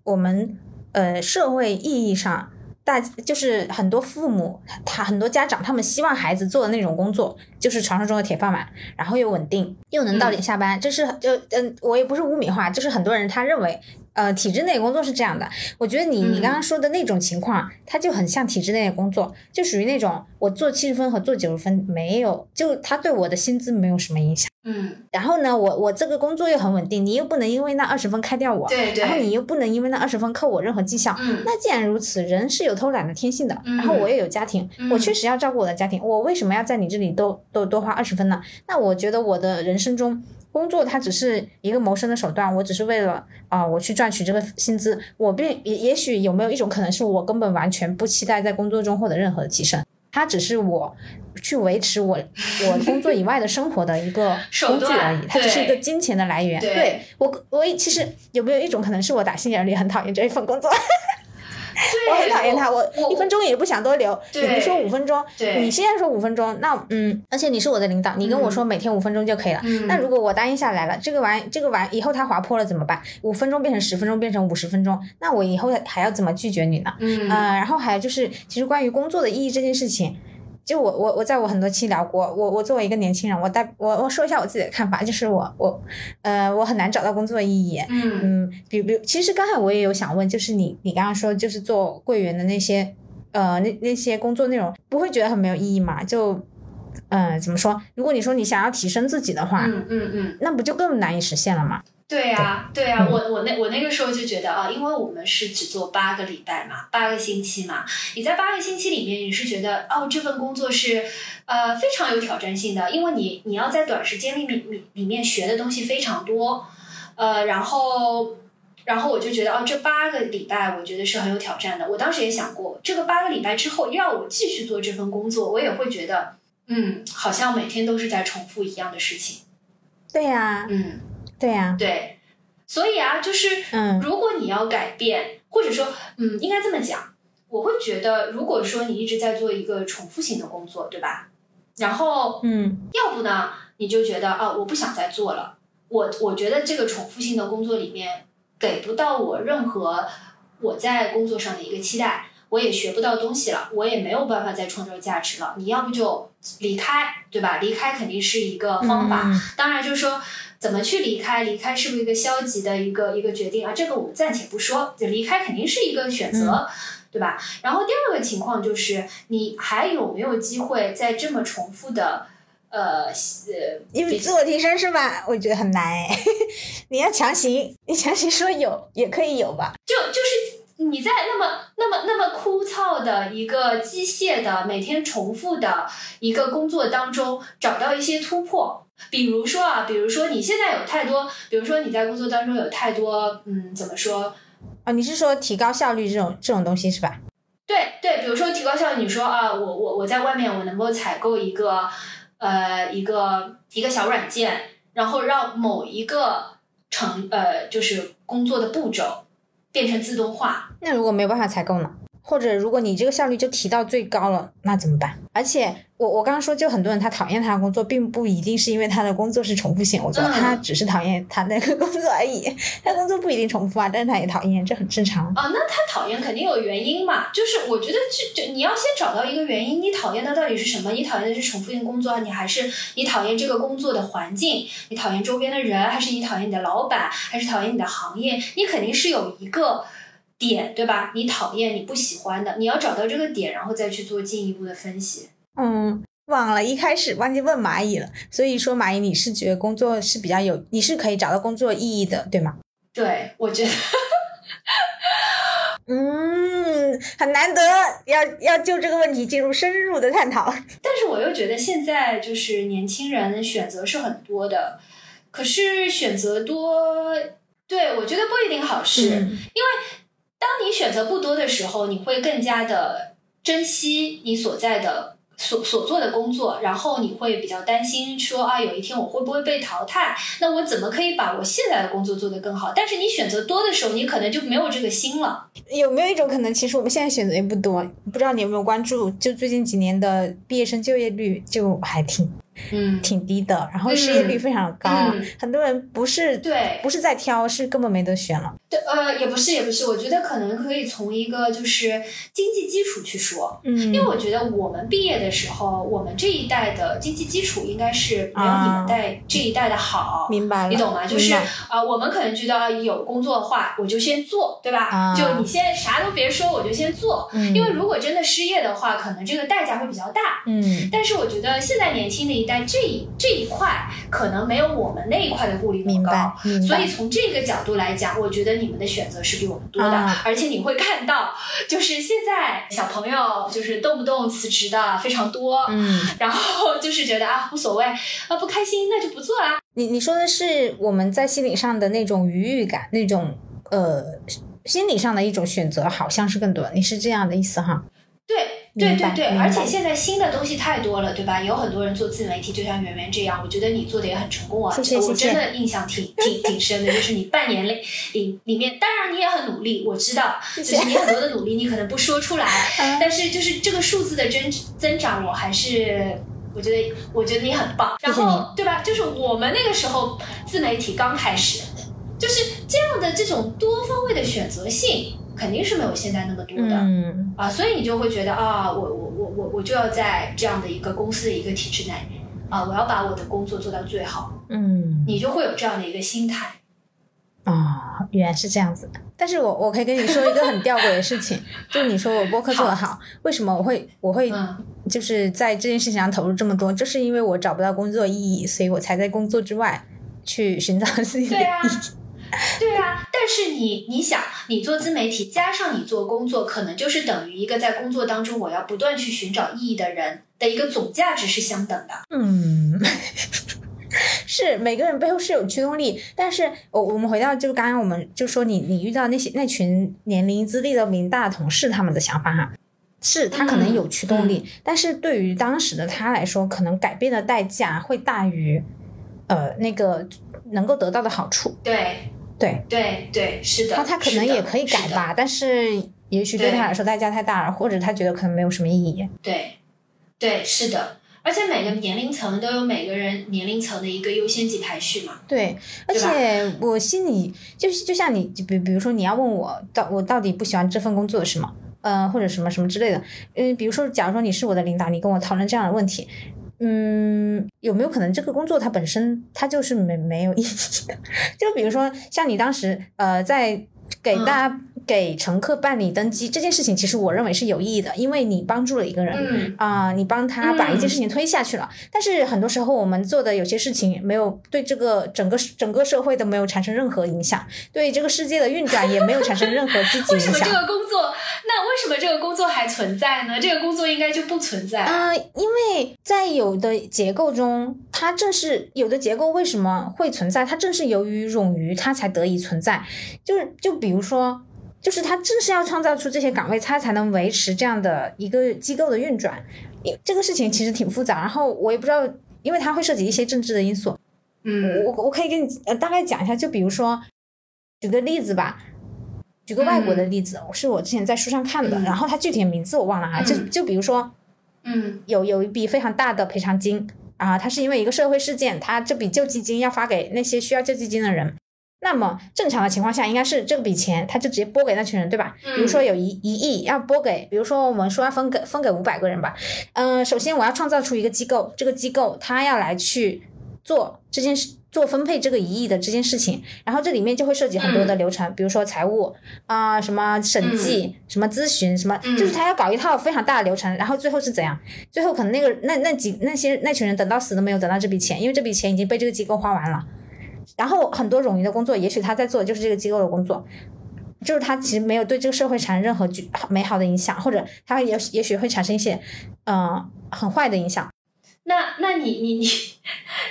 我们呃社会意义上大，就是很多父母他很多家长他们希望孩子做的那种工作，就是传说中的铁饭碗，然后又稳定又能到点下班。这是就嗯，我也不是污名化，就是很多人他认为。呃，体制内工作是这样的，我觉得你你刚刚说的那种情况，它就很像体制内的工作，就属于那种我做七十分和做九十分没有，就他对我的薪资没有什么影响。嗯，然后呢，我我这个工作又很稳定，你又不能因为那二十分开掉我，对对，然后你又不能因为那二十分扣我任何绩效。嗯，那既然如此，人是有偷懒的天性的，然后我也有家庭，我确实要照顾我的家庭，我为什么要在你这里多多多花二十分呢？那我觉得我的人生中。工作它只是一个谋生的手段，我只是为了啊，我去赚取这个薪资。我并也也许有没有一种可能是我根本完全不期待在工作中获得任何的提升。它只是我去维持我我工作以外的生活的一个工具而已，它只是一个金钱的来源。对我，我其实有没有一种可能是我打心眼里很讨厌这一份工作？对，我很讨厌他，我我一分钟也不想多留。对你不说五分钟，你现在说五分钟，那嗯，而且你是我的领导，你跟我说每天五分钟就可以了。嗯那如果我答应下来了，这个玩这个玩以后它滑坡了怎么办？五分钟变成十分钟，变成五十分钟，那我以后还要怎么拒绝你呢？嗯呃，然后还有就是，其实关于工作的意义这件事情，就我我我在我很多期聊过，我我作为一个年轻人，我代我我说一下我自己的看法，就是我我呃我很难找到工作的意义。嗯嗯，比比，其实刚才我也有想问，就是你你刚刚说就是做柜员的那些呃那那些工作内容，不会觉得很没有意义吗？就呃怎么说？如果你说你想要提升自己的话，嗯嗯嗯。那不就更难以实现了吗？对呀、对呀、嗯我我那我那个时候就觉得啊，因为我们是只做八个礼拜嘛，八个星期嘛，你在八个星期里面，你是觉得哦，这份工作是呃非常有挑战性的，因为你你要在短时间里面里里面学的东西非常多，呃，然后然后我就觉得哦，这八个礼拜我觉得是很有挑战的。我当时也想过，这个八个礼拜之后让我继续做这份工作，我也会觉得嗯，好像每天都是在重复一样的事情，对呀、嗯。对呀、对，所以啊，就是嗯如果你要改变，或者说，嗯，应该这么讲，我会觉得，如果说你一直在做一个重复性的工作，对吧？然后，嗯要不呢，你就觉得啊，我不想再做了。我我觉得这个重复性的工作里面给不到我任何我在工作上的一个期待，我也学不到东西了，我也没有办法再创造价值了。你要不就离开，对吧？离开肯定是一个方法。嗯当然，就是说怎么去离开，离开是不是一个消极的一个一个决定啊？这个我们暂且不说，就离开肯定是一个选择，对吧？然后第二个情况就是，你还有没有机会在这么重复的呃呃，因为自我提升是吧？我觉得很难哎，你要强行，你强行说有也可以有吧？就就是你在那么那么那么枯燥的一个机械的每天重复的一个工作当中找到一些突破。比如说啊，比如说你现在有太多，比如说你在工作当中有太多，嗯，怎么说？啊，你是说提高效率这种这种东西是吧？对对，比如说提高效率，你说啊，我我我在外面我能够采购一个呃一个一个小软件，然后让某一个程呃就是工作的步骤变成自动化，那如果没有办法采购呢？或者如果你这个效率就提到最高了，那怎么办？而且我我刚刚说，就很多人他讨厌他的工作，并不一定是因为他的工作是重复性我觉得他只是讨厌他那个工作而已。他工作不一定重复啊，但是他也讨厌，这很正常。啊，那他讨厌肯定有原因嘛，就是我觉得就就你要先找到一个原因，你讨厌的到底是什么？你讨厌的是重复性工作，你还是你讨厌这个工作的环境？你讨厌周边的人，还是你讨厌你的老板，还是讨厌你的行业？你肯定是有一个点，对吧？你讨厌、你不喜欢的，你要找到这个点，然后再去做进一步的分析。嗯，忘了一开始忘记问蚂蚁了，所以说蚂蚁，你是觉得工作是比较有，你是可以找到工作意义的，对吗？对，我觉得嗯，很难得，要要就这个问题进入深入的探讨。但是我又觉得现在就是年轻人选择是很多的，可是选择多，对我觉得不一定好事。嗯当你选择不多的时候，你会更加的珍惜你所在的所所做的工作，然后你会比较担心说啊，有一天我会不会被淘汰？那我怎么可以把我现在的工作做得更好？但是你选择多的时候，你可能就没有这个心了。有没有一种可能，其实我们现在选择也不多？不知道你有没有关注？就最近几年的毕业生就业率就还挺嗯，挺低的，然后失业率非常高，嗯很多人不是对，不是在挑，是根本没得选了。对，呃，也不是，也不是，我觉得可能可以从一个就是经济基础去说。嗯因为我觉得我们毕业的时候，我们这一代的经济基础应该是没有你啊们代、这一代的好。明白了，你懂吗？就是明啊、白我们可能觉得啊有工作的话，我就先做，对吧？啊就你现在啥都别说，我就先做。嗯因为如果真的失业的话，可能这个代价会比较大。嗯但是我觉得现在年轻的一代这一这一块可能没有我们那一块的顾虑那么高，明白所以从这个角度来讲，我觉得你们的选择是比我们多的，啊而且你会看到，就是现在小朋友就是动不动辞职的非常多，嗯，然后就是觉得啊无所谓啊不开心那就不做啦，你你说的是我们在心理上的那种愉悦感，那种呃心理上的一种选择，好像是更多。你是这样的意思哈？对。对对对，而且现在新的东西太多了，对吧？有很多人做自媒体，就像圆圆这样，我觉得你做的也很成功啊。谢谢我真的印象挺挺 挺深的，就是你半年里里里面，当然你也很努力，我知道，就是你很多的努力，你可能不说出来，嗯但是就是这个数字的增增长，我还是。我觉得，我觉得你很棒。然后，对吧？就是我们那个时候自媒体刚开始，就是这样的这种多方位的选择性，肯定是没有现在那么多的。嗯啊，所以你就会觉得啊，我我我我我就要在这样的一个公司的一个体制内啊，我要把我的工作做到最好，嗯你就会有这样的一个心态。啊、原来是这样子。但是我我可以跟你说一个很吊诡的事情，就是你说我播客做得好，为什么我会我会嗯就是在这件事情上投入这么多，就是因为我找不到工作意义，所以我才在工作之外去寻找自己的意对啊义。对啊，但是你你想，你做自媒体加上你做工作，可能就是等于一个在工作当中我要不断去寻找意义的人的一个总价值是相等的。嗯，是每个人背后是有驱动力，但是我我们回到就刚刚我们就说你你遇到那些那群年龄资历都比你大同事他们的想法哈，是他可能有驱动力，但是对于当时的他来说，可能改变的代价会大于呃那个能够得到的好处。对对，对对，是的。他他可能也可以改。吧，但是也许对对他来说代价太大了，或者他觉得可能没有什么意义。对，对，是的。而且每个年龄层都有每个人年龄层的一个优先级排序嘛。对，而且我心里就是就像你，比比如说你要问我到我到底不喜欢这份工作是吗？呃，或者什么什么之类的。嗯，比如说，假如说你是我的领导，你跟我讨论这样的问题，嗯，有没有可能这个工作它本身它就是没没有意义的？就比如说像你当时呃在给嗯大家、给乘客办理登机这件事情，其实我认为是有意义的，因为你帮助了一个人。嗯啊、你帮他把一件事情推下去了，但是很多时候我们做的有些事情没有对这个整个整个社会都没有产生任何影响，对这个世界的运转也没有产生任何积极影响为什么这。个工作？那为什么这个工作还存在呢？这个工作应该就不存在。啊、因为在有的结构中，它正是有的结构为什么会存在？它正是由于冗余，它才得以存在。就是就比如说，就是他正是要创造出这些岗位，他才能维持这样的一个机构的运转。因这个事情其实挺复杂，然后我也不知道，因为它会涉及一些政治的因素。嗯我我可以跟你呃大概讲一下，就比如说，举个例子吧，举个外国的例子，是我之前在书上看的，嗯然后它具体的名字我忘了啊，就嗯就比如说。嗯有有一笔非常大的赔偿金啊，它是因为一个社会事件，它这笔救济金要发给那些需要救济金的人。那么正常的情况下，应该是这笔钱他就直接拨给那群人，对吧？嗯比如说有一一亿要拨给，比如说我们说要分给分给五百个人吧。嗯、首先我要创造出一个机构，这个机构他要来去做这件事，做分配这个一亿的这件事情，然后这里面就会涉及很多的流程，比如说财务啊、什么审计、什么咨询、什么，嗯就是他要搞一套非常大的流程，然后最后是怎样？最后可能那个那那几那些那群人等到死都没有等到这笔钱，因为这笔钱已经被这个机构花完了。然后很多冗余的工作，也许他在做的就是这个机构的工作，就是他其实没有对这个社会产生任何具美好的影响，或者他也也许会产生一些呃很坏的影响。那那你你你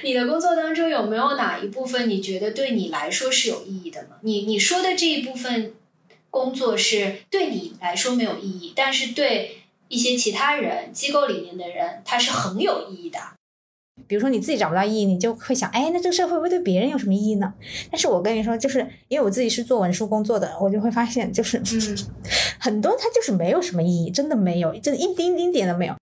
你的工作当中有没有哪一部分你觉得对你来说是有意义的吗？你你说的这一部分工作是对你来说没有意义，但是对一些其他人机构里面的人，他是很有意义的。比如说你自己找不到意义，你就会想，哎，那这个社会会不会对别人有什么意义呢？但是我跟你说，就是因为我自己是做文书工作的，我就会发现，就是、嗯 很多它就是没有什么意义，真的没有，真的一丁丁点都没有。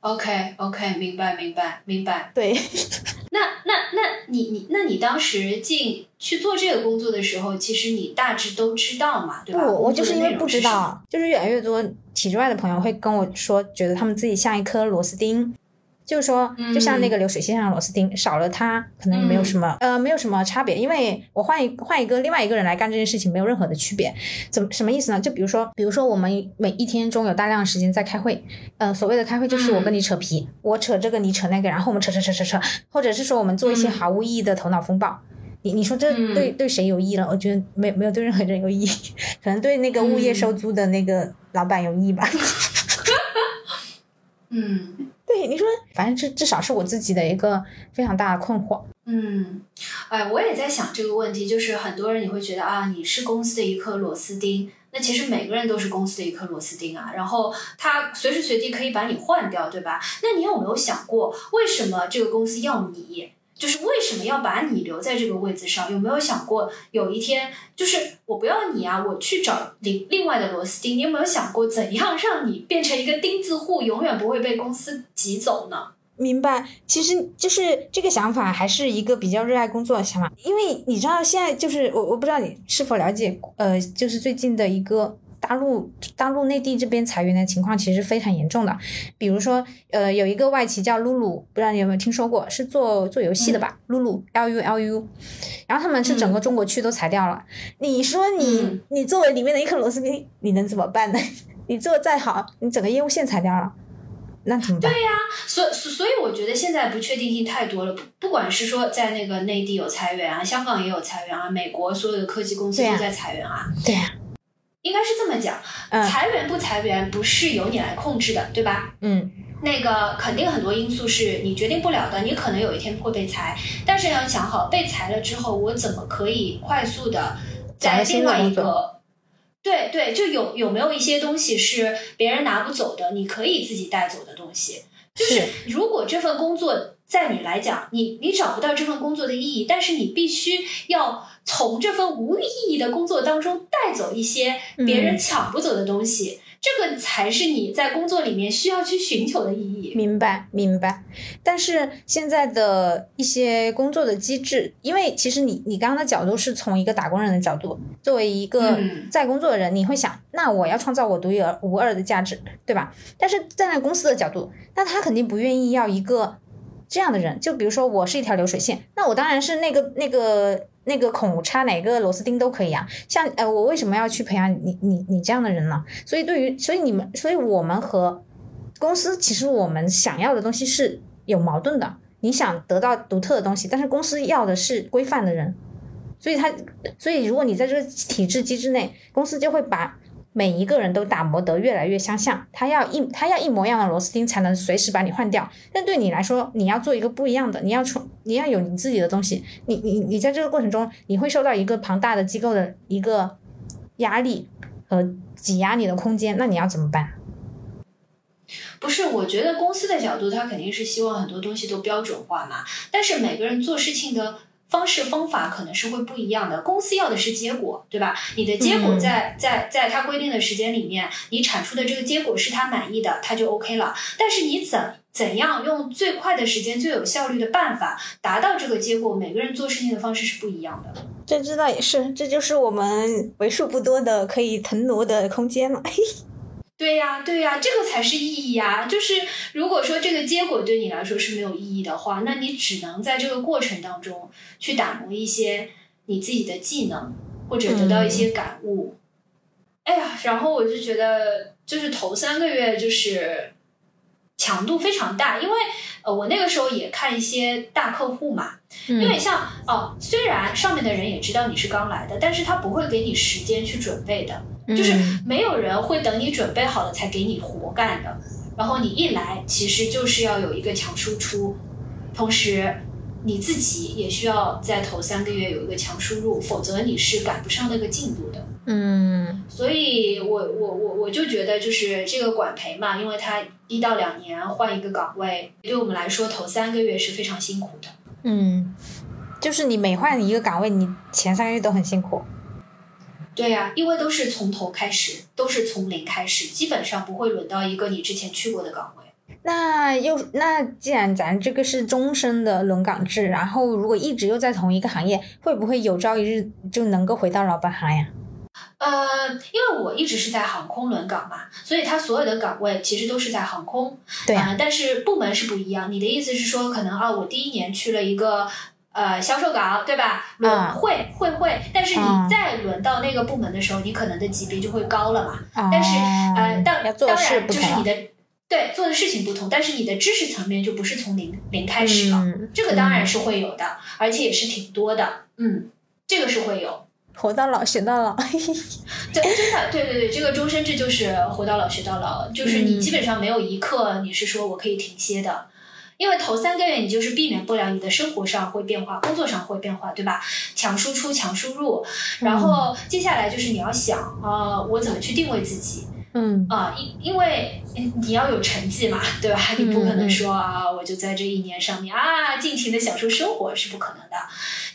OK OK，明白明白明白。对，那那那你你那你当时进去做这个工作的时候，其实你大致都知道嘛，对不，吧？我就是因为不知。道，就是越来越多体制外的朋友会跟我说，觉得他们自己像一颗螺丝钉。就是说，就像那个流水线上的螺丝钉，少了它可能也没有什么、呃，没有什么差别。因为我换一换一个另外一个人来干这件事情，没有任何的区别。怎么什么意思呢？就比如说，比如说我们每一天中有大量的时间在开会，嗯、所谓的开会就是我跟你扯皮，我扯这个，你扯那个，然后我们扯扯扯扯扯，或者是说我们做一些嗯毫无意义的头脑风暴。你你说这嗯对对谁有意义了？我觉得没没有对任何人有意义，可能对那个物业收租的那个老板有意义吧。嗯对，你说，反正至至少是我自己的一个非常大的困惑。嗯，哎，我也在想这个问题，就是很多人你会觉得啊，你是公司的一颗螺丝钉，那其实每个人都是公司的一颗螺丝钉啊，然后他随时随地可以把你换掉，对吧？那你有没有想过，为什么这个公司要你？就是为什么要把你留在这个位子上？有没有想过有一天，就是我不要你啊，我去找另另外的螺丝钉？你有没有想过怎样让你变成一个钉子户，永远不会被公司挤走呢？明白，其实就是这个想法，还是一个比较热爱工作的想法。因为你知道，现在就是我，我不知道你是否了解，呃，就是最近的一个大陆大陆内地这边裁员的情况，其实非常严重的。比如说，呃，有一个外企叫露露，不知道你有没有听说过，是做做游戏的吧？露露 L U L U，然后他们是整个中国区都裁掉了。你说你你作为里面的一颗螺丝钉，你能怎么办呢？你做的再好，你整个业务线裁掉了。那怎么办？对呀，所所所以我觉得现在不确定性太多了。不不管是说在那个内地有裁员啊，香港也有裁员啊，美国所有的科技公司都在裁员啊。对呀，应该是这么讲，裁员不裁员不是由你来控制的，对吧？嗯，那个肯定很多因素是你决定不了的，你可能有一天会被裁，但是要想好被裁了之后，我怎么可以快速的在另外一个。对对，就有有没有一些东西是别人拿不走的，你可以自己带走的东西。就是如果这份工作在你来讲，你你找不到这份工作的意义，但是你必须要从这份无意义的工作当中带走一些别人抢不走的东西。这个才是你在工作里面需要去寻求的意义。明白，明白。但是现在的一些工作的机制，因为其实你你刚刚的角度是从一个打工人的角度，作为一个在工作的人，你会想，那我要创造我独一无二的价值，对吧？但是站在公司的角度，那他肯定不愿意要一个这样的人。就比如说，我是一条流水线，那我当然是那个那个。那个孔插哪个螺丝钉都可以啊，像呃，我为什么要去培养你你你这样的人呢？所以对于，所以你们，所以我们和公司其实我们想要的东西是有矛盾的。你想得到独特的东西，但是公司要的是规范的人，所以他，所以如果你在这个体制机制内，公司就会把。每一个人都打磨得越来越相像，他要一他要一模一样的螺丝钉才能随时把你换掉。但对你来说，你要做一个不一样的，你要出你要有你自己的东西。你你你在这个过程中，你会受到一个庞大的机构的一个压力和挤压你的空间，那你要怎么办？不是，我觉得公司的角度，他肯定是希望很多东西都标准化嘛。但是每个人做事情的。方式方法可能是会不一样的，公司要的是结果，对吧？你的结果在在在他规定的时间里面，你产出的这个结果是他满意的，他就 OK 了。但是你怎怎样用最快的时间、最有效率的办法达到这个结果，每个人做事情的方式是不一样的。这知道也是，这就是我们为数不多的可以腾挪的空间了。对呀，对呀，这个才是意义呀！就是如果说这个结果对你来说是没有意义的话，那你只能在这个过程当中去打磨一些你自己的技能，或者得到一些感悟。哎呀，然后我就觉得，就是头三个月就是强度非常大，因为呃，我那个时候也看一些大客户嘛，因为像哦，虽然上面的人也知道你是刚来的，但是他不会给你时间去准备的。就是没有人会等你准备好了才给你活干的，然后你一来，其实就是要有一个强输出，同时你自己也需要在头三个月有一个强输入，否则你是赶不上那个进度的。嗯，所以我我我我就觉得就是这个管培嘛，因为它一到两年换一个岗位，对我们来说头三个月是非常辛苦的。嗯，就是你每换一个岗位，你前三个月都很辛苦。对呀，因为都是从头开始，都是从零开始，基本上不会轮到一个你之前去过的岗位。那又那既然咱这个是终身的轮岗制，然后如果一直又在同一个行业，会不会有朝一日就能够回到老本行呀？呃，因为我一直是在航空轮岗嘛，所以它所有的岗位其实都是在航空。对啊，但是部门是不一样。你的意思是说，可能啊，我第一年去了一个。呃，销售岗对吧？轮会会会，但是你再轮到那个部门的时候，你可能的级别就会高了嘛。但是呃，当当然就是你的对做的事情不同，但是你的知识层面就不是从零零开始了。这个当然是会有的，而且也是挺多的。嗯，这个是会有。活到老学到老。对，真的，对对对，这个终身制就是活到老学到老，就是你基本上没有一刻你是说我可以停歇的。因为头三个月你就是避免不了你的生活上会变化，工作上会变化，对吧？强输出，强输入，然后接下来就是你要想啊，我怎么去定位自己？嗯啊，因因为你要有成绩嘛，对吧？你不可能说啊，我就在这一年上面啊，尽情的享受生活是不可能的。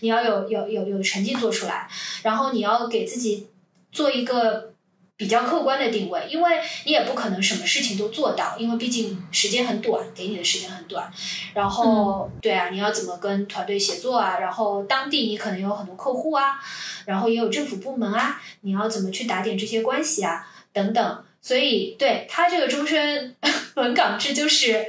你要有有有有成绩做出来，然后你要给自己做一个比较客观的定位，因为你也不可能什么事情都做到，因为毕竟时间很短，给你的时间很短。然后，对啊，你要怎么跟团队协作啊？然后当地你可能有很多客户啊，然后也有政府部门啊，你要怎么去打点这些关系啊？等等。所以，对他这个终身 轮岗制，就是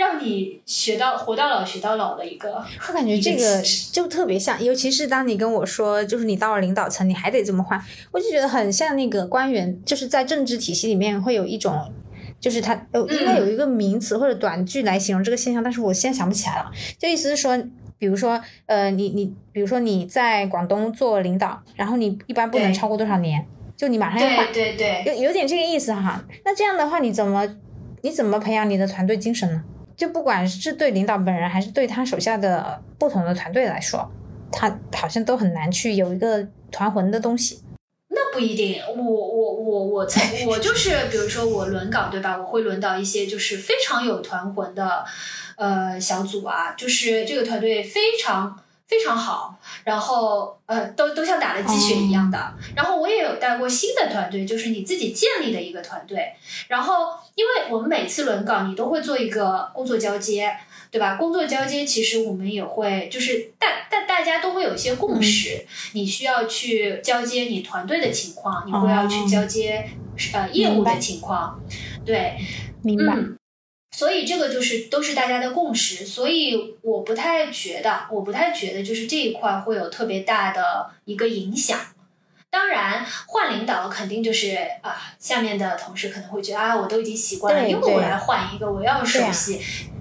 让你学到活到老学到老的一个。我感觉这个就特别像，尤其是当你跟我说，就是你到了领导层，你还得这么换，我就觉得很像那个官员，就是在政治体系里面会有一种，就是他呃应该有一个名词或者短句来形容这个现象，但是我现在想不起来了。就意思是说，比如说呃，你你比如说你在广东做领导，然后你一般不能超过多少年。就你马上要换，对对对，有有点这个意思哈。那这样的话，你怎么你怎么培养你的团队精神呢？就不管是对领导本人，还是对他手下的不同的团队来说，他好像都很难去有一个团魂的东西。那不一定，我我我我曾我就是比如说我轮岗对吧？我会轮到一些就是非常有团魂的呃小组啊，就是这个团队非常。非常好，然后呃，都都像打了鸡血一样的。然后我也有带过新的团队，就是你自己建立的一个团队。然后，因为我们每次轮岗，你都会做一个工作交接，对吧？工作交接其实我们也会，就是大大大家都会有一些共识，你需要去交接你团队的情况，你会要去交接呃业务的情况，对，明白。所以这个就是都是大家的共识，所以我不太觉得，我不太觉得就是这一块会有特别大的一个影响。当然，换领导肯定就是啊，下面的同事可能会觉得啊，我都已经习惯了，因为我来换一个，我要熟悉。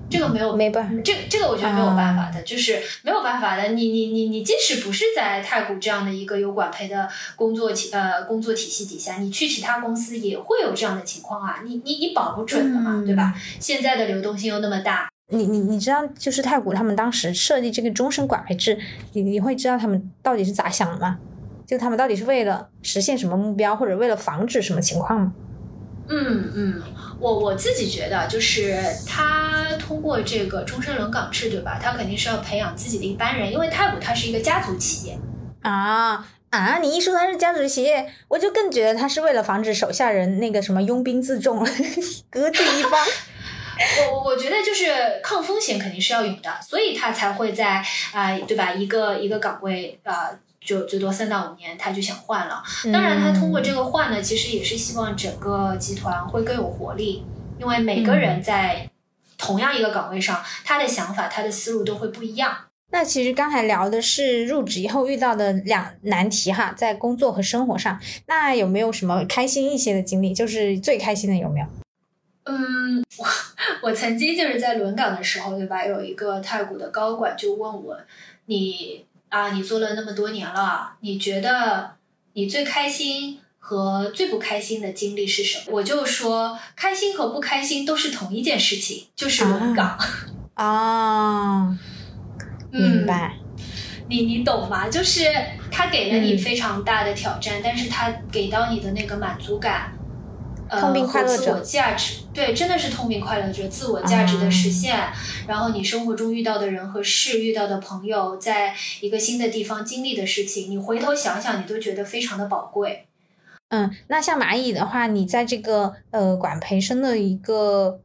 这个没有没办法，这这个我觉得没有办法的，就是没有办法的。你你你你，即使不是在太古这样的一个有管培的工作体呃工作体系底下，你去其他公司也会有这样的情况啊。你你你保不准的嘛，对吧？现在的流动性又那么大，你你你知道，就是太古他们当时设立这个终身管培制，你你会知道他们到底是咋想的吗？就他们到底是为了实现什么目标，或者为了防止什么情况吗？嗯嗯，我我自己觉得，就是他通过这个终身轮岗制，对吧？他肯定是要培养自己的一班人，因为太古它是一个家族企业啊啊！你一说他是家族企业，我就更觉得他是为了防止手下人那个什么拥兵自重，割地一方。我我我觉得就是抗风险肯定是要有的，所以他才会在啊，对吧？一个一个岗位啊。就最多三到五年，他就想换了。当然，他通过这个换呢，其实也是希望整个集团会更有活力，因为每个人在同样一个岗位上，他的想法、他的思路都会不一样。那其实刚才聊的是入职以后遇到的两难题哈，在工作和生活上，那有没有什么开心一些的经历？就是最开心的有没有？嗯，我我曾经就是在轮岗的时候，对吧？有一个太古的高管就问我，你。啊，你做了那么多年了，你觉得你最开心和最不开心的经历是什么？我就说，开心和不开心都是同一件事情，就是轮岗。啊，明白。你你懂吗？就是他给了你非常大的挑战，但是他给到你的那个满足感。痛并快乐自我价值，对，真的是痛并快乐着。自我价值的实现，然后你生活中遇到的人和事、遇到的朋友，在一个新的地方经历的事情，你回头想想，你都觉得非常的宝贵。嗯，那像蚂蚁的话，你在这个呃管培生的一个。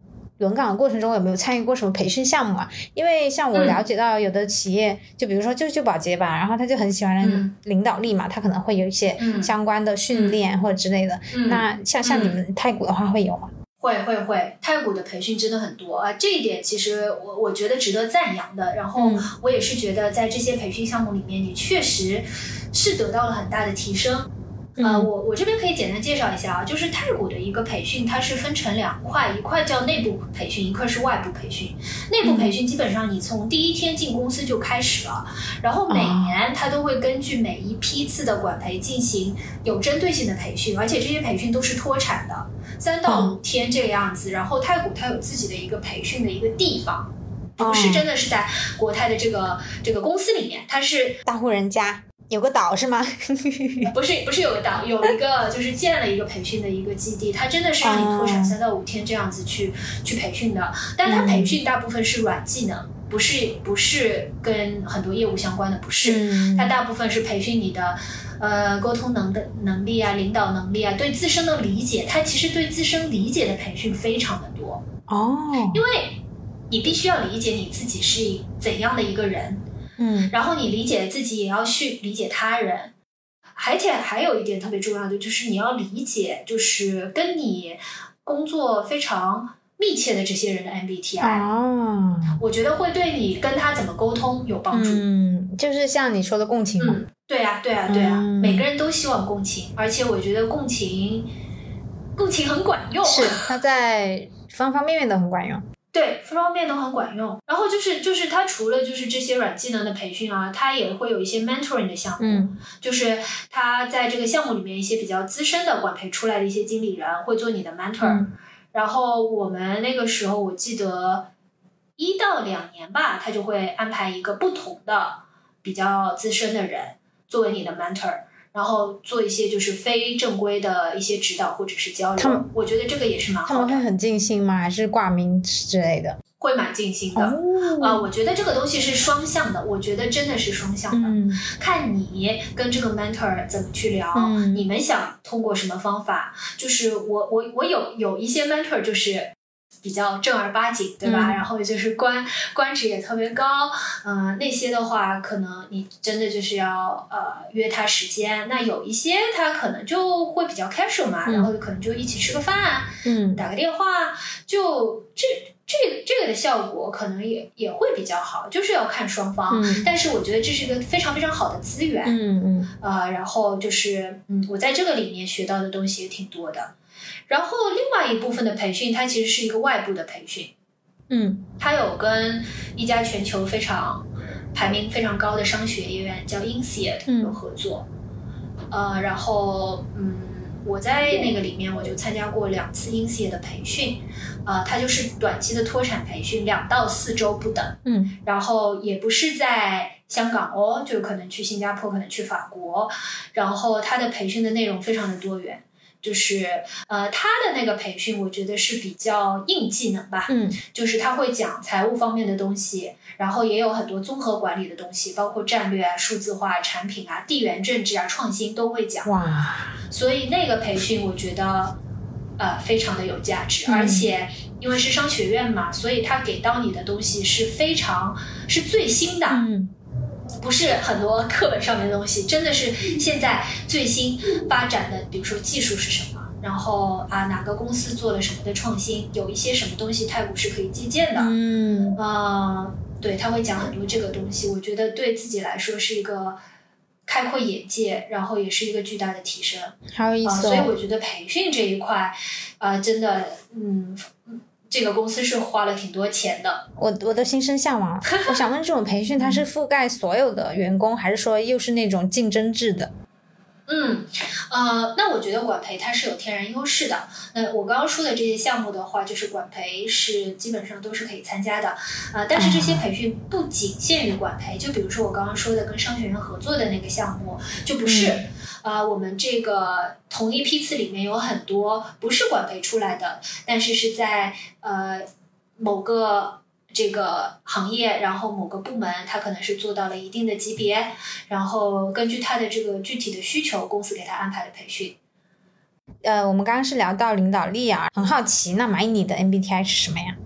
轮岗的过程中有没有参与过什么培训项目啊？因为像我了解到有的企业，就比如说就就保洁吧，然后他就很喜欢领导力嘛，他可能会有一些相关的训练或者之类的。那像像你们太古的话会有吗？会会会，太古的培训真的很多啊，这一点其实我我觉得值得赞扬的。然后我也是觉得在这些培训项目里面，你确实是得到了很大的提升。呃，我我这边可以简单介绍一下啊，就是太古的一个培训，它是分成两块，一块叫内部培训，一块是外部培训。内部培训基本上你从第一天进公司就开始了，然后每年它都会根据每一批次的管培进行有针对性的培训，而且这些培训都是脱产的，三到五天这个样子。然后太古它有自己的一个培训的一个地方。不是真的是在国泰的这个这个公司里面，它是大户人家。有个岛是吗？不是，不是有个岛，有一个就是建了一个培训的一个基地，它真的是让你脱产三到五天这样子去去培训的。但它培训大部分是软技能，不是不是跟很多业务相关的，不是。它大部分是培训你的呃沟通能的能力啊，领导能力啊，对自身的理解。它其实对自身理解的培训非常的多哦，因为你必须要理解你自己是怎样的一个人。嗯，然后你理解自己，也要去理解他人，而且还有一点特别重要的，就是你要理解，就是跟你工作非常密切的这些人的 MBTI，哦，我觉得会对你跟他怎么沟通有帮助。嗯，就是像你说的共情嘛。对啊，对啊，对啊，每个人都希望共情，而且我觉得共情，共情很管用。是，它在方方面面都很管用。对，方方面面都很管用。然后就是，就是他除了就是这些软技能的培训啊，他也会有一些 mentoring 的项目，就是他在这个项目里面一些比较资深的管培出来的一些经理人会做你的 mentor。然后我们那个时候我记得一到两年吧，他就会安排一个不同的比较资深的人作为你的 mentor。然后做一些就是非正规的一些指导或者是交流，他们我觉得这个也是蛮好的。他们会很尽心吗？还是挂名之类的？会蛮尽心的。啊，我觉得这个东西是双向的，我觉得真的是双向的。看你跟这个 mentor 怎么去聊，你们想通过什么方法？就是我我我有有一些 mentor 就是。比较正儿八经，对吧？然后就是官官职也特别高，嗯，那些的话，可能你真的就是要呃约他时间。那有一些他可能就会比较 casual 嘛，然后可能就一起吃个饭，嗯，打个电话，就这这这个的效果可能也也会比较好，就是要看双方。但是我觉得这是一个非常非常好的资源，嗯嗯，呃，然后就是嗯，我在这个里面学到的东西也挺多的。然后另外一部分的培训，它其实是一个外部的培训，嗯，它有跟一家全球非常排名非常高的商学院叫 INSEAD 有合作，呃，然后嗯，我在那个里面我就参加过两次 INSEAD 的培训，呃，它就是短期的脱产培训，两到四周不等，嗯，然后也不是在香港哦，就可能去新加坡，可能去法国，然后它的培训的内容非常的多元。就是呃，他的那个培训，我觉得是比较硬技能吧。嗯，就是他会讲财务方面的东西，然后也有很多综合管理的东西，包括战略啊、数字化、产品啊、地缘政治啊、创新都会讲。哇！所以那个培训我觉得呃非常的有价值，而且因为是商学院嘛，所以他给到你的东西是非常是最新的。嗯。不是很多课本上面的东西，真的是现在最新发展的，比如说技术是什么，然后啊哪个公司做了什么的创新，有一些什么东西太古是可以借鉴的。嗯，啊，对他会讲很多这个东西，我觉得对自己来说是一个开阔眼界，然后也是一个巨大的提升。好有意思。所以我觉得培训这一块，啊，真的，嗯。这个公司是花了挺多钱的，我我都心生向往。我想问，这种培训它是覆盖所有的员工，还是说又是那种竞争制的？嗯，呃，那我觉得管培它是有天然优势的。那我刚刚说的这些项目的话，就是管培是基本上都是可以参加的。啊，但是这些培训不仅限于管培，就比如说我刚刚说的跟商学院合作的那个项目，就不是。啊，我们这个同一批次里面有很多不是管培出来的，但是是在呃某个这个行业，然后某个部门，他可能是做到了一定的级别，然后根据他的这个具体的需求，公司给他安排的培训。呃，我们刚刚是聊到领导力啊，很好奇，那蚂蚁你的 MBTI 是什么呀？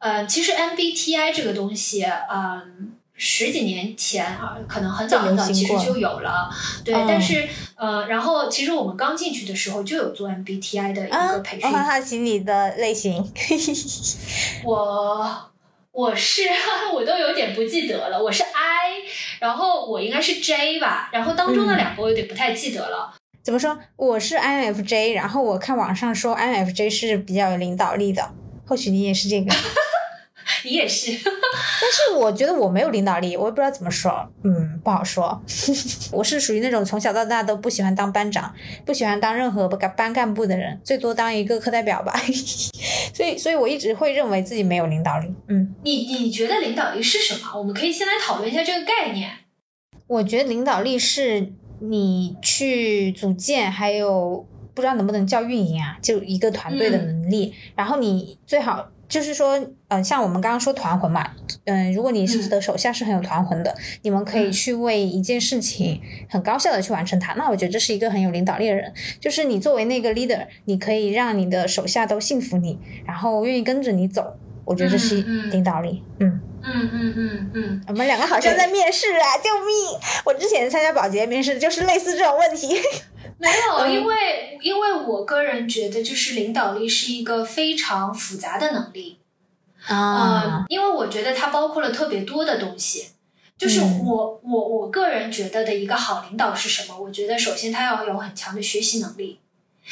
呃，其实 MBTI 这个东西，嗯。十几年前啊，可能很早很早其实就有了，对。但是呃，然后其实我们刚进去的时候就有做 MBTI 的一个培训。我很好奇你的类型。我我是我都有点不记得了，我是 I，然后我应该是 J 吧，然后当中的两个我有点不太记得了。怎么说？我是 INFJ，然后我看网上说 INFJ 是比较有领导力的，或许你也是这个。你也是。但是我觉得我没有领导力，我也不知道怎么说，嗯，不好说。我是属于那种从小到大都不喜欢当班长，不喜欢当任何班班干部的人，最多当一个课代表吧。所以，所以我一直会认为自己没有领导力。嗯，你你觉得领导力是什么？我们可以先来讨论一下这个概念。我觉得领导力是你去组建，还有不知道能不能叫运营啊，就一个团队的能力。然后你最好就是说，嗯，像我们刚刚说团魂嘛，嗯，如果你是的手下是很有团魂的，你们可以去为一件事情很高效的去完成它。那我觉得这是一个很有领导力的人。就是你作为那个 leader，你可以让你的手下都信服你，然后愿意跟着你走。我觉得这是领导力。嗯嗯嗯嗯嗯，我们两个好像在面试啊！救命！我之前参加保洁面试就是类似这种问题。没有，因为因为我个人觉得，就是领导力是一个非常复杂的能力啊，因为我觉得它包括了特别多的东西。就是我我我个人觉得的一个好领导是什么？我觉得首先他要有很强的学习能力。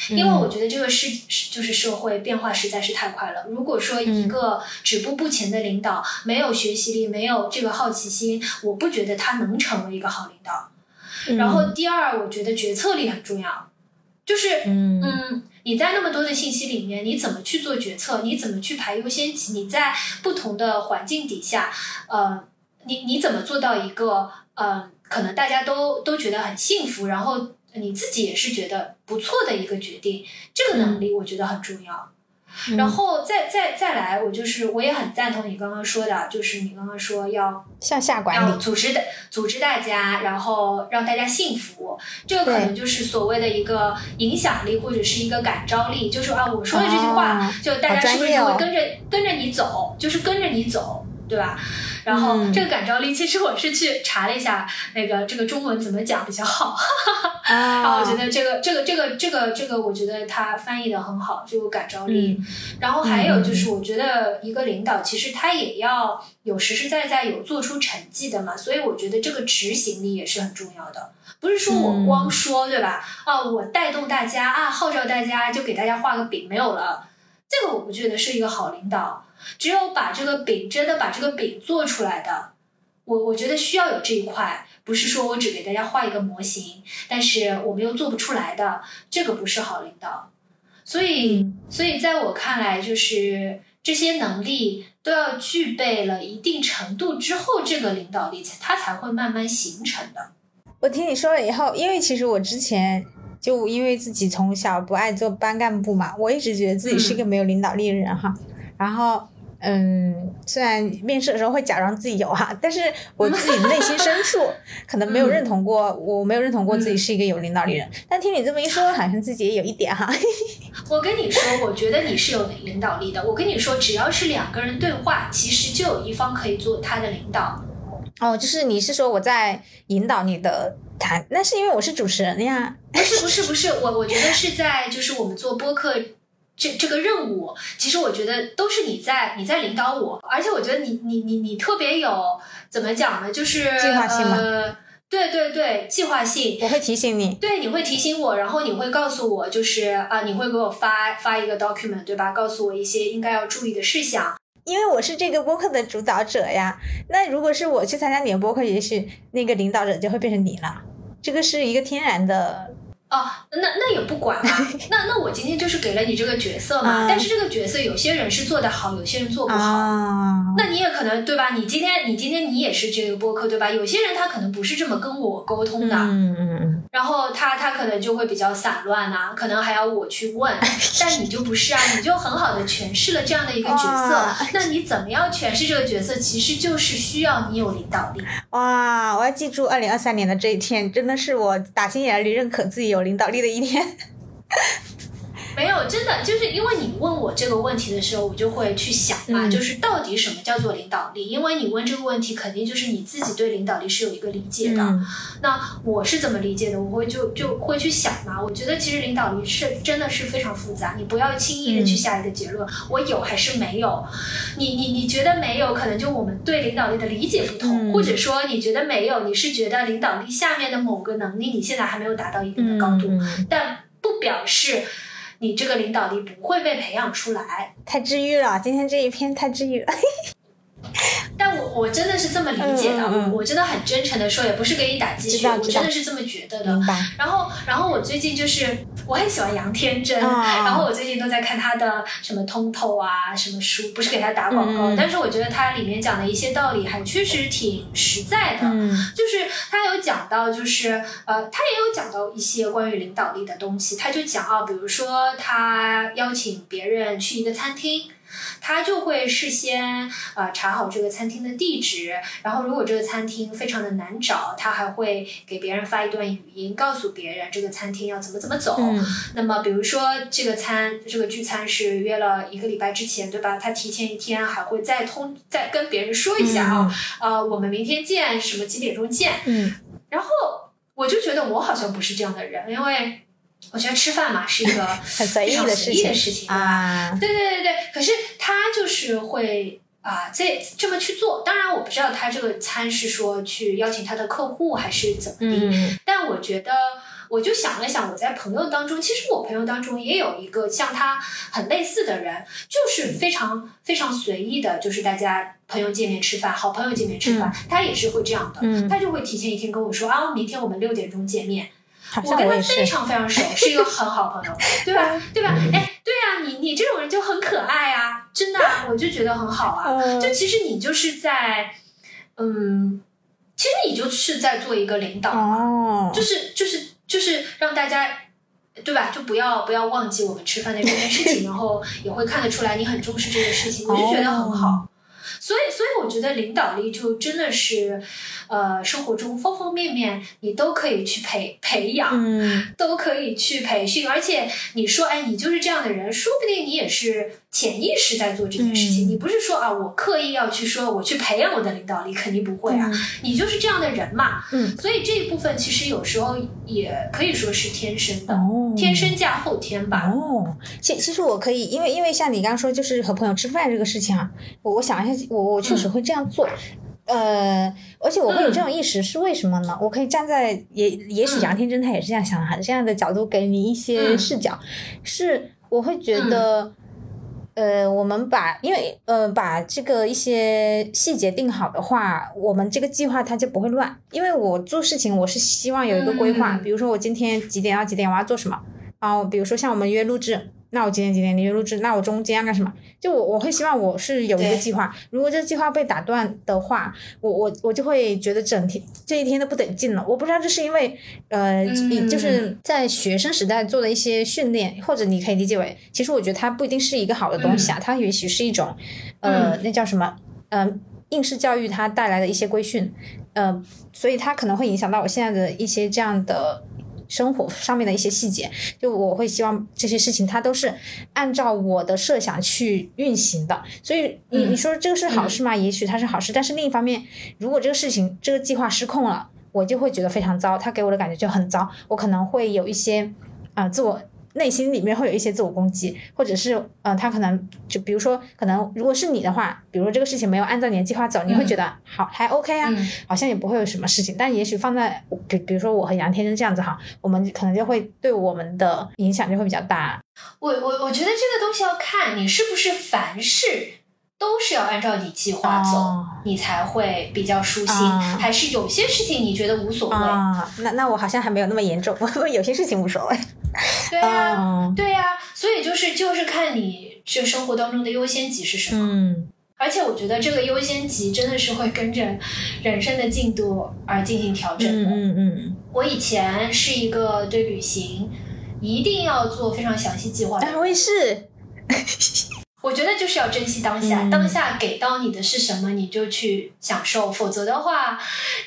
因为我觉得这个是就是社会变化实在是太快了。如果说一个止步不前的领导没有学习力，没有这个好奇心，我不觉得他能成为一个好领导。然后第二，我觉得决策力很重要，就是嗯，你在那么多的信息里面，你怎么去做决策？你怎么去排优先级？你在不同的环境底下，呃，你你怎么做到一个呃，可能大家都都觉得很幸福，然后。你自己也是觉得不错的一个决定，这个能力我觉得很重要。然后再再再来，我就是我也很赞同你刚刚说的，就是你刚刚说要向下管理，组织的组织大家，然后让大家幸福，这个可能就是所谓的一个影响力或者是一个感召力，就是啊，我说的这句话，就大家是不是就会跟着跟着你走，就是跟着你走。对吧？然后这个感召力，其实我是去查了一下，那个这个中文怎么讲比较好。然后我觉得这个这个这个这个这个，我觉得他翻译的很好，这个感召力。然后还有就是，我觉得一个领导其实他也要有实实在在有做出成绩的嘛，所以我觉得这个执行力也是很重要的。不是说我光说对吧？啊，我带动大家啊，号召大家就给大家画个饼没有了，这个我不觉得是一个好领导。只有把这个饼真的把这个饼做出来的，我我觉得需要有这一块，不是说我只给大家画一个模型，但是我们又做不出来的，这个不是好领导。所以，所以在我看来，就是这些能力都要具备了一定程度之后，这个领导力才它才会慢慢形成的。我听你说了以后，因为其实我之前就因为自己从小不爱做班干部嘛，我一直觉得自己是一个没有领导力的人哈。然后，嗯，虽然面试的时候会假装自己有哈，但是我自己内心深处可能没有认同过，我没有认同过自己是一个有领导力人。但听你这么一说，好像自己也有一点哈。我跟你说，我觉得你是有领导力的。我跟你说，只要是两个人对话，其实就有一方可以做他的领导。哦，就是你是说我在引导你的谈，那是因为我是主持人呀？不是不是不是，我我觉得是在就是我们做播客。这这个任务，其实我觉得都是你在你在领导我，而且我觉得你你你你特别有怎么讲呢？就是计划性呃，对对对，计划性。我会提醒你。对，你会提醒我，然后你会告诉我，就是啊，你会给我发发一个 document，对吧？告诉我一些应该要注意的事项。因为我是这个播客的主导者呀。那如果是我去参加你的播客，也许那个领导者就会变成你了。这个是一个天然的。哦，那那也不管嘛，那那我今天就是给了你这个角色嘛，但是这个角色有些人是做得好，有些人做不好，那你也可能对吧？你今天你今天你也是这个播客对吧？有些人他可能不是这么跟我沟通的，嗯嗯嗯，然后他他可能就会比较散乱呐，可能还要我去问，但你就不是啊，你就很好的诠释了这样的一个角色，那你怎么样诠释这个角色？其实就是需要你有领导力。哇，我要记住二零二三年的这一天，真的是我打心眼里认可自己有。有领导力的一天。没有，真的就是因为你问我这个问题的时候，我就会去想嘛，就是到底什么叫做领导力？因为你问这个问题，肯定就是你自己对领导力是有一个理解的。那我是怎么理解的？我会就就会去想嘛。我觉得其实领导力是真的是非常复杂，你不要轻易的去下一个结论，我有还是没有？你你你觉得没有，可能就我们对领导力的理解不同，或者说你觉得没有，你是觉得领导力下面的某个能力你现在还没有达到一定的高度，但不表示。你这个领导力不会被培养出来，太治愈了！今天这一篇太治愈了。我我真的是这么理解的，我我真的很真诚的说，也不是给你打鸡血，我真的是这么觉得的。然后，然后我最近就是我很喜欢杨天真，啊然后我最近都在看他的什么通透啊，什么书，不是给他打广告，嗯但是我觉得他里面讲的一些道理还确实挺实在的。嗯就是他有讲到，就是呃，他也有讲到一些关于领导力的东西。他就讲啊，比如说他邀请别人去一个餐厅。他就会事先呃查好这个餐厅的地址，然后如果这个餐厅非常的难找，他还会给别人发一段语音，告诉别人这个餐厅要怎么怎么走。嗯那么比如说这个餐这个聚餐是约了一个礼拜之前，对吧？他提前一天还会再通再跟别人说一下啊，呃，我们明天见，什么几点钟见？嗯然后我就觉得我好像不是这样的人，因为我觉得吃饭嘛是一个 很随意非常的事情。随意的事情，啊，对对对对，可是他就是会啊，这这么去做。当然，我不知道他这个餐是说去邀请他的客户还是怎么的，嗯。但我觉得。我就想了想，我在朋友当中，其实我朋友当中也有一个像他很类似的人，就是非常非常随意的，就是大家朋友见面吃饭，好朋友见面吃饭，他也是会这样的，嗯。他就会提前一天跟我说啊，明天我们六点钟见面，好我跟他非。常非常熟，是一个很好朋友，对吧？对吧？哎，对啊，你你这种人就很可爱啊，真的啊、我就觉得很好啊。嗯就其实你就是在，嗯，其实你就是在做一个领导，哦，就是就是就是让大家。对吧？就不要不要忘记我们吃饭的这件事情，然后也会看得出来你很重视这个事情，我就觉得很好。哦所以，所以我觉得领导力就真的是，呃，生活中方方面面你都可以去培培养，嗯都可以去培训。而且你说，哎，你就是这样的人，说不定你也是潜意识在做这件事情。嗯你不是说啊，我刻意要去说我去培养我的领导力，肯定不会啊。你就是这样的人嘛。嗯所以这一部分其实有时候也可以说是天生的，哦，天生加后天吧。哦，其其实我可以，因为因为像你刚刚说，就是和朋友吃饭这个事情啊，我我想一下，我我确实会这样做。呃，而且我会有这种意识，是为什么呢？我可以站在也也许杨天真他也是这样想的哈，这样的角度给你一些嗯视角，是我会觉得。呃，我们把因为呃把这个一些细节定好的话，我们这个计划它就不会乱。因为我做事情，我是希望有一个规划，嗯比如说我今天几点到几点我要做什么，然后比如说像我们约录制，那我几点几点你就录制，那我中间要干什么？就我我会希望我是有一个计划，如果这个计划被打断的话，我我我就会觉得整天这一天都不得劲了。我不知道这是因为呃，嗯就是在学生时代做的一些训练，或者你可以理解为，其实我觉得它不一定是一个好的东西啊，它也许是一种呃，那叫什么呃。应试教育它带来的一些规训，呃，所以它可能会影响到我现在的一些这样的生活上面的一些细节。就我会希望这些事情它都是按照我的设想去运行的。所以你嗯你说这个是好事吗？也许它是好事，但是另一方面，如果这个事情这个计划失控了，我就会觉得非常糟，它给我的感觉就很糟，我可能会有一些啊、自我。内心里面会有一些自我攻击，或者是呃，他可能就比如说，可能如果是你的话，比如说这个事情没有按照你的计划走，你会觉得好还 OK 啊，嗯好像也不会有什么事情。但也许放在比比如说我和杨天真这样子哈，我们可能就会对我们的影响就会比较大。我我我觉得这个东西要看你是不是凡事都是要按照你计划走，哦你才会比较舒心，啊还是有些事情你觉得无所谓？啊，那那我好像还没有那么严重，我有些事情无所谓。对呀、嗯对呀、所以就是就是看你这生活当中的优先级是什么。嗯而且我觉得这个优先级真的是会跟着人生的进度而进行调整的。嗯嗯我以前是一个对旅行一定要做非常详细计划我也是。我觉得就是要珍惜当下，嗯当下给到你的是什么，你就去享受，否则的话，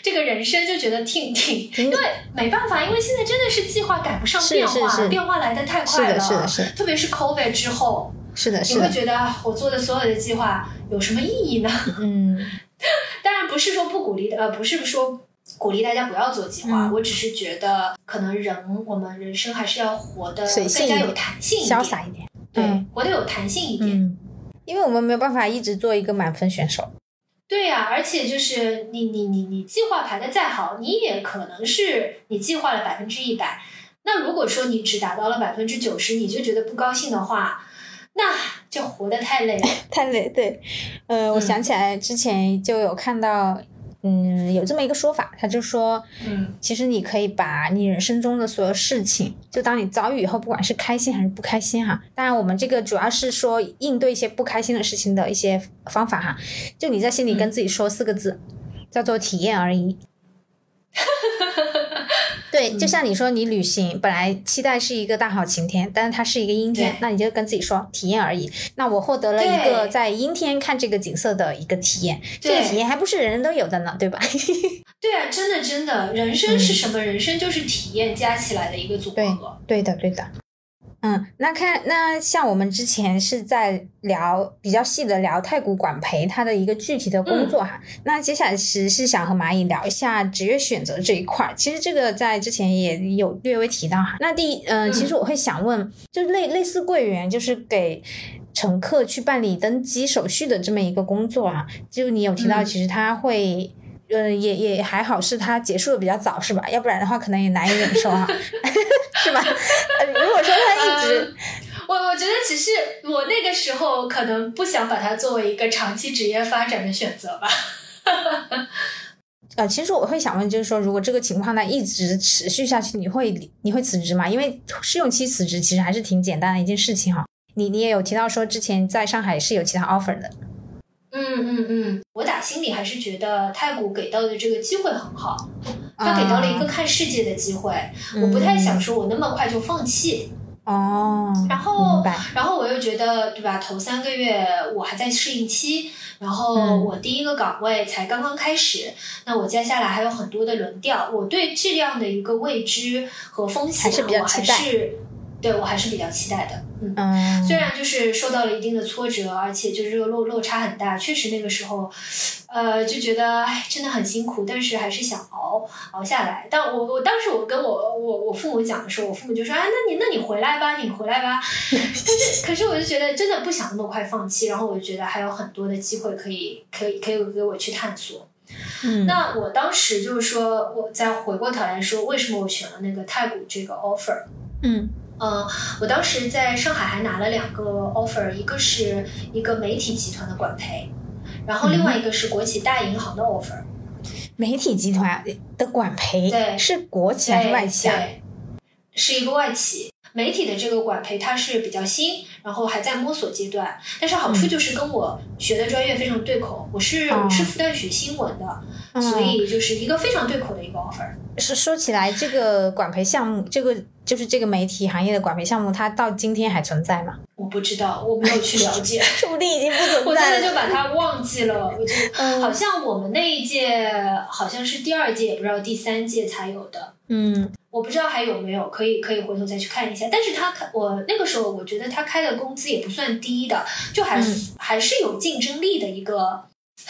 这个人生就觉得挺挺，因为没办法，因为现在真的是计划赶不上变化，是是变化来的太快了，是的是的是特别是 COVID 之后，是的，你是的，会觉得啊我做的所有的计划有什么意义呢？嗯 当然不是说不鼓励的，呃，不是说。鼓励大家不要做计划，嗯我只是觉得可能人我们人生还是要活得更加有弹性一点，潇洒一点。对，嗯活得有弹性一点。嗯，因为我们没有办法一直做一个满分选手。对呀、而且就是你你你你计划排的再好，你也可能是你计划了百分之一百。那如果说你只达到了百分之九十，你就觉得不高兴的话，那就活得太累了。太累，对，呃，我想起来之前就有看到，嗯，有这么一个说法，他就说，嗯其实你可以把你人生中的所有事情，就当你遭遇以后，不管是开心还是不开心哈，当然我们这个主要是说应对一些不开心的事情的一些方法哈，就你在心里跟自己说四个字，叫做体验而已。对，就像你说，你旅行本来期待是一个大好晴天，但是它是一个阴天，那你就跟自己说体验而已。那我获得了一个在阴天看这个景色的一个体验，这个对体验还不是人人都有的呢，对吧？对啊，真的真的，人生是什么？人生就是体验加起来的一个组对合。对的，对的。嗯，那看那像我们之前是在聊比较细的聊太古管培它的一个具体的工作哈，那接下来其实是想和蚂蚁聊一下职业选择这一块儿。其实这个在之前也有略微提到哈。那第一，嗯、嗯其实我会想问，就类类似柜员，就是给乘客去办理登机手续的这么一个工作啊，就你有提到，嗯其实他会。呃，也也还好，是他结束的比较早，是吧？要不然的话，可能也难以忍受啊，是吧？呃如果说他一直，嗯我我觉得只是我那个时候可能不想把它作为一个长期职业发展的选择吧。呃，其实我会想问，就是说，如果这个情况呢一直持续下去，你会你会辞职吗？因为试用期辞职其实还是挺简单的一件事情哈。你你也有提到说，之前在上海是有其他 offer 的，嗯嗯嗯，我打心里还是觉得太古给到的这个机会很好，他给到了一个看世界的机会，我不太想说我那么快就放弃。哦，然后，然后我又觉得，对吧？头三个月我还在适应期，然后嗯。我第一个岗位才刚刚开始，那我接下来还有很多的轮调，我对这样的一个未知和风险，还是比较我还期待。是对我还是比较期待的。嗯，嗯，虽然就是受到了一定的挫折，而且就是这个落落差很大，确实那个时候，呃，就觉得哎，真的很辛苦，但是还是想熬熬下来。但我我当时我跟我我我父母讲的时候，我父母就说，哎，那你那你回来吧，你回来吧。但是可是我就觉得真的不想那么快放弃，然后我就觉得还有很多的机会可以可以可以给我去探索。嗯，那我当时就是说，我再回过头来说，为什么我选了那个太古这个 offer？嗯嗯，我当时在上海还拿了两个 offer，一个是一个媒体集团的管培，然后另外一个是国企大银行的 offer。媒体集团的管培对是国企还是外企啊？对，是一个外企。媒体的这个管培它是比较新，然后还在摸索阶段，但是好处就是跟我学的专业非常对口。我是、是复旦学新闻的，嗯所以就是一个非常对口的一个 offer。是说起来，这个管培项目，这个就是这个媒体行业的管培项目，它到今天还存在吗？我不知道，我没有去了解。说不定已经不我存在了。真的就把它忘记了，我就、嗯好像我们那一届好像是第二届，也不知道第三届才有的，嗯我不知道还有没有，可以可以回头再去看一下。但是他开我那个时候，我觉得他开的工资也不算低的，就还、嗯还是有竞争力的一个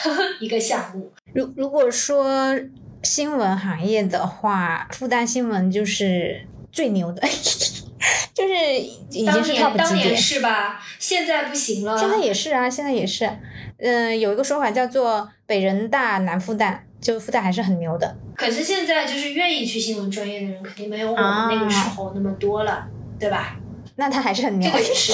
一个项目。如如果说新闻行业的话，复旦新闻就是最牛的，就是已经是当年 top 级别当年。是吧？现在不行了。现在也是啊，现在也是。嗯、有一个说法叫做“北人大南复旦”，就复旦还是很牛的。可是现在就是愿意去新闻专业的人，肯定没有我啊们那个时候那么多了，对吧？那他还是很牛这。个也是。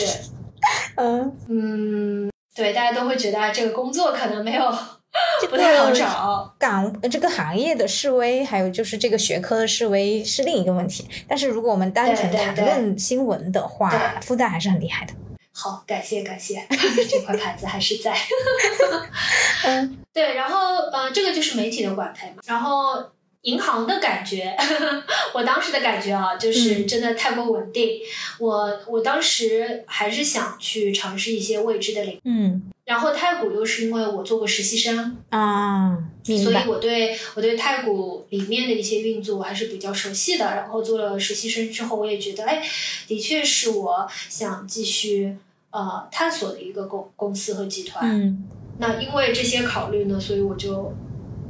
嗯，嗯，对，大家都会觉得啊，这个工作可能没有 不太好找。岗呃这个行业的示威，还有就是这个学科的示威是另一个问题。但是如果我们单纯谈论新闻的话，对复旦还是很厉害的。好，感谢感谢，这块牌子还是在。嗯对，然后呃，这个就是媒体的管培嘛，然后银行的感觉，我当时的感觉啊，就是嗯真的太过稳定。我我当时还是想去尝试一些未知的领域，嗯然后太古又是因为我做过实习生，啊。所以我对我对太古里面的一些运作我还是比较熟悉的。然后做了实习生之后，我也觉得，哎，的确是我想继续呃探索的一个公公司和集团。嗯那因为这些考虑呢，所以我就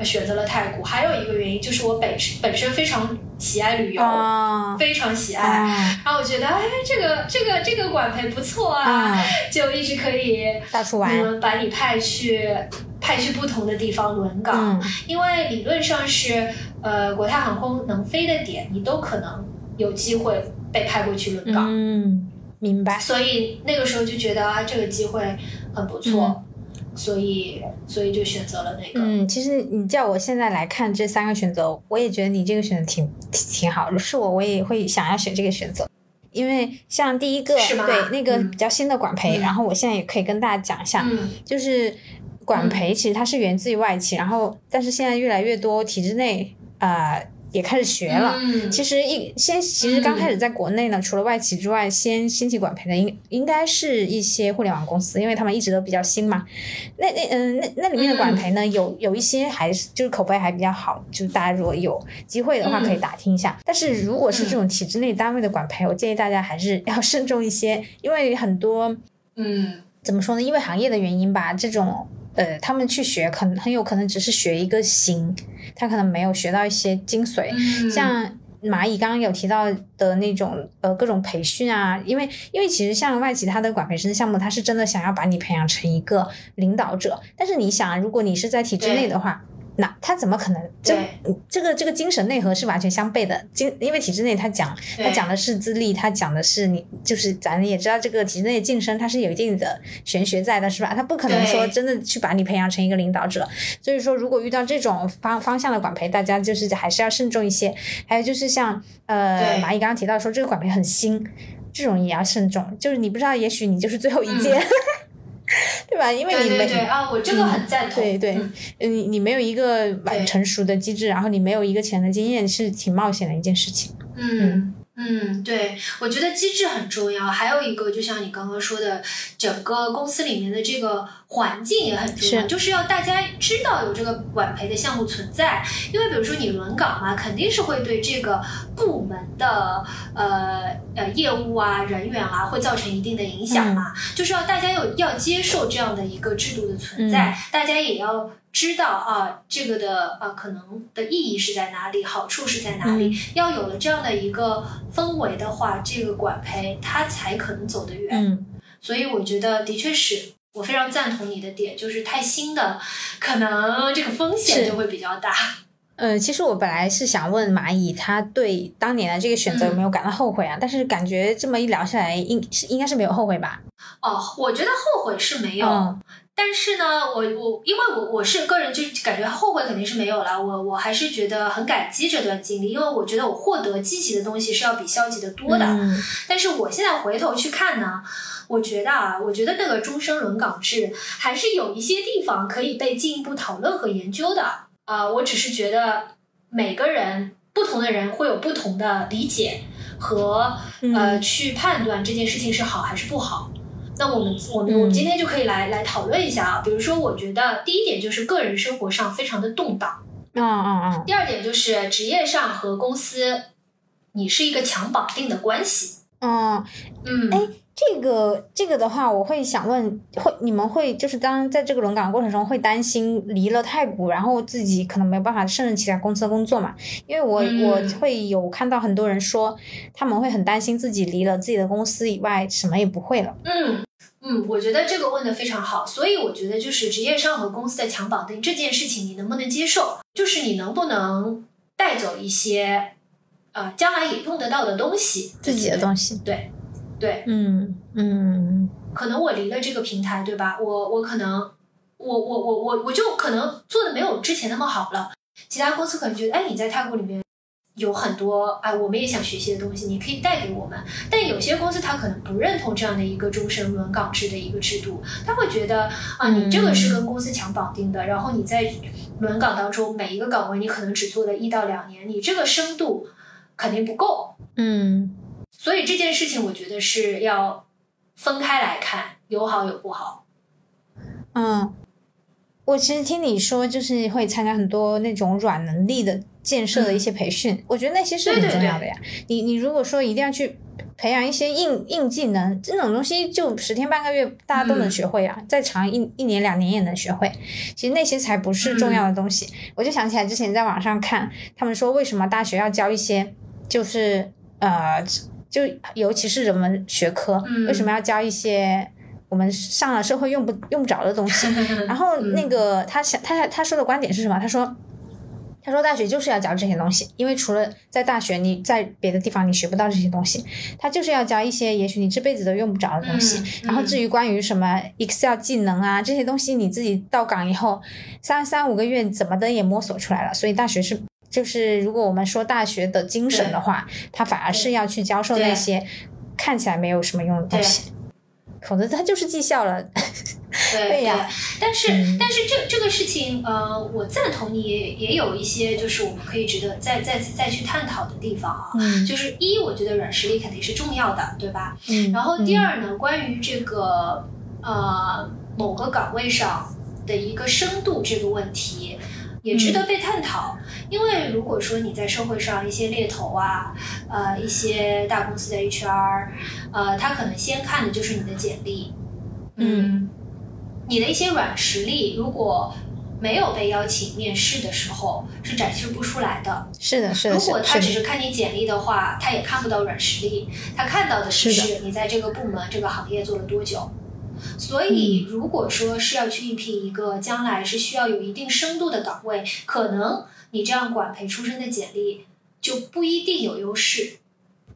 选择了泰国。还有一个原因就是我本身本身非常喜爱旅游，啊非常喜爱。啊然后我觉得，哎，这个这个这个管培不错啊，啊，就一直可以到处玩。嗯把你派去派去不同的地方轮岗。嗯因为理论上是，呃，国泰航空能飞的点，你都可能有机会被派过去轮岗。嗯，明白。所以那个时候就觉得啊，这个机会很不错，所以所以就选择了那个。嗯，其实你叫我现在来看这三个选择，我也觉得你这个选择挺挺挺好。是我，我也会想要选这个选择。因为像第一个，对那个比较新的管培，然后我现在也可以跟大家讲一下，就是管培其实它是源自于外企，然后但是现在越来越多体制内啊。也开始学了。其实一先，其实刚开始在国内呢，除了外企之外，先兴起管培的应应该是一些互联网公司，因为他们一直都比较新嘛。那那嗯，那那里面的管培呢，有有一些还是就是口碑还比较好，就是大家如果有机会的话可以打听一下。但是如果是这种体制内单位的管培，我建议大家还是要 慎重一些，因为很多嗯，怎么说呢？因为行业的原因吧，这种。呃，他们去学，可能很有可能只是学一个形，他可能没有学到一些精髓。像蚂蚁刚刚有提到的那种，呃，各种培训啊，因为因为其实像外企它的管培生项目，它是真的想要把你培养成一个领导者。但是你想，如果你是在体制内的话。那他怎么可能？这这个这个精神内核是完全相悖的。精因为体制内他讲他讲的是资历，他讲的是你就是咱也知道这个体制内晋升它是有一定的玄学在的，是吧？他不可能说真的去把你培养成一个领导者。所以说，如果遇到这种方方向的管培，大家就是还是要慎重一些。还有就是像呃蚂蚁刚刚提到说这个管培很新，这种也要慎重。就是你不知道，也许你就是最后一届。对吧？因为你没啊，我这个很赞同。对对，嗯，你没有一个完成熟的机制，然后你没有一个钱的经验，是挺冒险的一件事情。嗯。嗯，对，我觉得机制很重要。还有一个，就像你刚刚说的，整个公司里面的这个环境也很重要，就是要大家知道有这个管培的项目存在。因为比如说你轮岗嘛，肯定是会对这个部门的呃呃业务啊、人员啊会造成一定的影响嘛。就是要大家有要接受这样的一个制度的存在，大家也要。知道啊，这个的啊可能的意义是在哪里，好处是在哪里？要有了这样的一个氛围的话，这个管培它才可能走得远。嗯，所以我觉得的确是我非常赞同你的点，就是太新的，可能这个风险就会比较大。嗯，其实我本来是想问蚂蚁，他对当年的这个选择有没有感到后悔啊？但是感觉这么一聊下来，应是应该是没有后悔吧？哦，我觉得后悔是没有。但是呢，我我因为我我是个人，就感觉后悔肯定是没有了。我我还是觉得很感激这段经历，因为我觉得我获得积极的东西是要比消极的多的。但是我现在回头去看呢，我觉得啊，我觉得那个终身轮岗制还是有一些地方可以被进一步讨论和研究的。啊，我只是觉得每个人不同的人会有不同的理解和呃去判断这件事情是好还是不好。那我们我们我们今天就可以来来讨论一下啊，比如说，我觉得第一点就是个人生活上非常的动荡，嗯嗯嗯。第二点就是职业上和公司，你是一个强绑定的关系。嗯嗯。哎，这个这个的话，我会想问，会你们会就是当在这个轮岗过程中会担心离了太古，然后自己可能没有办法胜任其他公司的工作嘛？因为我我会有看到很多人说，他们会很担心自己离了自己的公司以外，什么也不会了。嗯。嗯，我觉得这个问的非常好，所以我觉得就是职业上和公司的强绑定这件事情，你能不能接受？就是你能不能带走一些，呃，将来也用得到的东西，自己的东西。对，对，嗯嗯，可能我离了这个平台，对吧？我我可能，我我我我我就可能做的没有之前那么好了，其他公司可能觉得，哎，你在泰国里面。有很多哎，我们也想学习的东西，你可以带给我们。但有些公司他可能不认同这样的一个终身轮岗制的一个制度，他会觉得啊，你这个是跟公司强绑定的，然后你在轮岗当中每一个岗位你可能只做了一到两年，你这个深度肯定不够。嗯，所以这件事情我觉得是要分开来看，有好有不好。嗯，我其实听你说，就是会参加很多那种软能力的。建设的一些培训，我觉得那些是很重要的呀。你你如果说一定要去培养一些硬硬技能，这种东西就十天半个月大家都能学会啊，再长一一年两年也能学会。其实那些才不是重要的东西。我就想起来之前在网上看，他们说为什么大学要教一些，就是呃，就尤其是人文学科，为什么要教一些我们上了社会用不用不着的东西？然后那个他想他他说的观点是什么？他说。他说大学就是要教这些东西，因为除了在大学，你在别的地方你学不到这些东西，他就是要教一些也许你这辈子都用不着的东西。嗯然后至于关于什么 Excel 技能啊这些东西，你自己到岗以后三三五个月怎么的也摸索出来了。所以大学是就是如果我们说大学的精神的话，他反而是要去教授那些看起来没有什么用的东西，否则他就是绩效了。对对呀但是、嗯但是这这个事情，呃，我赞同你，也也有一些就是我们可以值得再再再去探讨的地方啊。嗯就是一，我觉得软实力肯定是重要的，对吧？嗯然后第二呢，关于这个呃某个岗位上的一个深度这个问题，也值得被探讨。因为如果说你在社会上一些猎头啊，呃一些大公司的 HR，呃，他可能先看的就是你的简历，嗯，你的一些软实力如果。没有被邀请面试的时候是展示不出来的。是的，是的，如果他只是看你简历的话，他也看不到软实力，他看到的是你在这个部门、这个行业做了多久。所以，嗯如果说是要去应聘一个将来是需要有一定深度的岗位，可能你这样管培出身的简历就不一定有优势。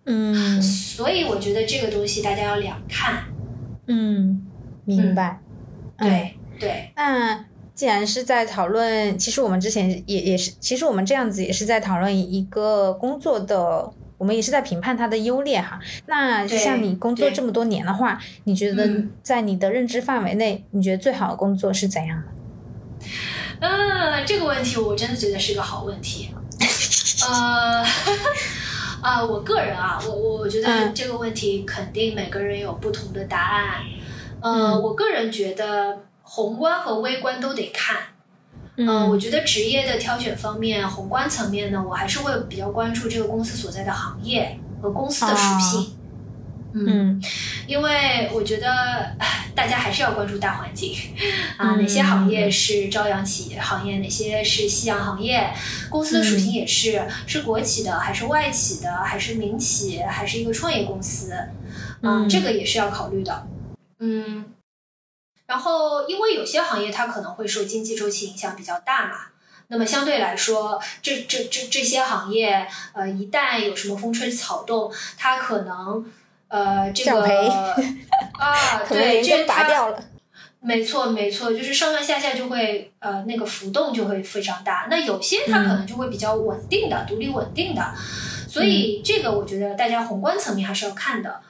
嗯所以，我觉得这个东西大家要两看。嗯，明白。嗯对对，那既然是在讨论，其实我们之前也也是，其实我们这样子也是在讨论一个工作的，我们也是在评判它的优劣哈。那对像你工作这么多年的话，你觉得嗯在你的认知范围内，你觉得最好的工作是怎样的？嗯，这个问题我真的觉得是个好问题。呃，啊，我个人啊，我我觉得嗯这个问题肯定每个人有不同的答案。呃，嗯我个人觉得宏观和微观都得看。嗯、嗯我觉得职业的挑选方面，宏观层面呢，我还是会比较关注这个公司所在的行业和公司的属性。嗯，嗯。因为我觉得大家还是要关注大环境。啊，嗯哪些行业是朝阳企业行业，哪些是夕阳行业，公司的属性也是、是国企的还是外企的，还是民企，还是一个创业公司，啊，嗯。这个也是要考虑的。嗯，然后因为有些行业它可能会受经济周期影响比较大嘛。那么相对来说，这这这这些行业，呃，一旦有什么风吹草动，它可能，呃，这个啊，对，连根拔这它掉了。没错，没错，就是上上下下就会呃那个浮动就会非常大。那有些它可能就会比较稳定的、独立稳定的，所以这个我觉得大家宏观层面还是要看的。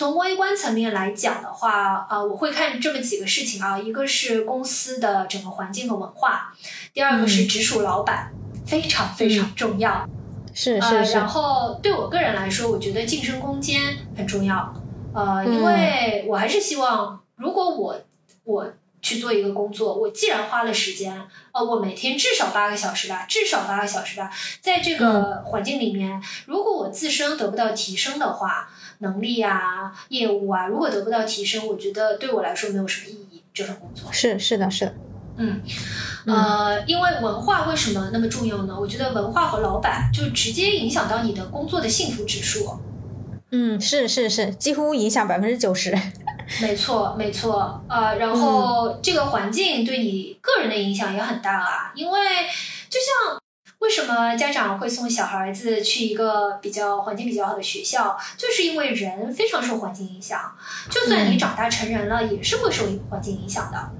从微观层面来讲的话，啊、我会看这么几个事情啊，一个是公司的整个环境和文化，第二个是嗯。直属老板，非常非常重要。是呃，是。呃然，后对我个人来说，我觉得晋升空间很重要。呃，因嗯为我还是希望，如果我我去做一个工作，我既然花了时间，呃，我每天至少八个小时吧，至少八个小时吧，在这嗯。个环境里面，如果我自身得不到提升的话，能力啊、业务啊，如果得不到提升，我觉得对我来说没有什么意义。这份工作，是是的，是的，嗯，嗯呃，因为文化为什么那么重要呢？我觉得文化和老板就直接影响到你的工作的幸福指数。嗯，是是是，几乎影响百分之九十。没错，没错，呃，然后这个环境对你个人的影响也很大啊，因为就像为什么家长会送小孩子去一个比较环境比较好的学校，就是因为人非常受环境影响，就算你嗯长大成人了，也是会受环境影响的。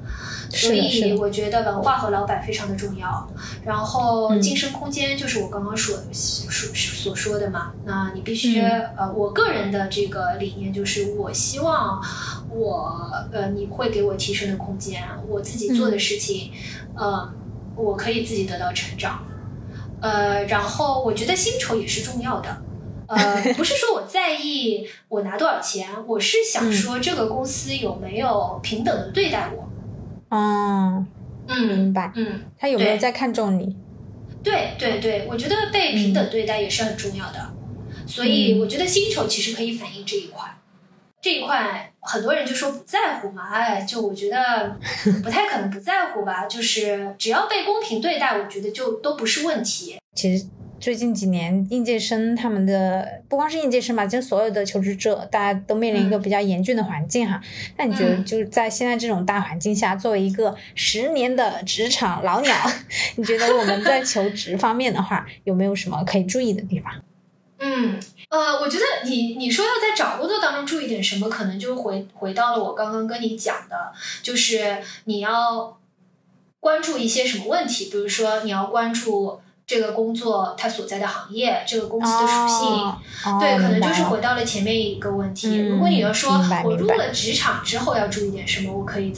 所以我觉得文化和老板非常的重要，然后嗯晋升空间就是我刚刚所所所说的嘛。那你必须、嗯呃，我个人的这个理念就是，我希望我呃你会给我提升的空间，我自己做的事情，呃，我可以自己得到成长。呃，然后我觉得薪酬也是重要的。呃，不是说我在意我拿多少钱，我是想嗯说这个公司有没有平等的对待我。哦，嗯明白。嗯，他有没有在看重你？对对对，我觉得被平等对待也是很重要的，所以嗯我觉得薪酬其实可以反映这一块。这一块很多人就说不在乎嘛，哎，就我觉得不太可能不在乎吧，就是只要被公平对待，我觉得就都不是问题。其实最近几年应届生他们的不光是应届生吧，就所有的求职者，大家都面临一个比较严峻的环境哈。那你觉得就是在现在这种大环境下，作为一个十年的职场老鸟，你觉得我们在求职方面的话，有没有什么可以注意的地方？嗯，呃，我觉得你你说要在找工作当中注意点什么，可能就回回到了我刚刚跟你讲的，就是你要关注一些什么问题，比如说你要关注。这个工作它所在的行业，这个公司的属性，对，可能就是回到了前面一个问题。如果你要说我入了职场之后要注意点什么，我可以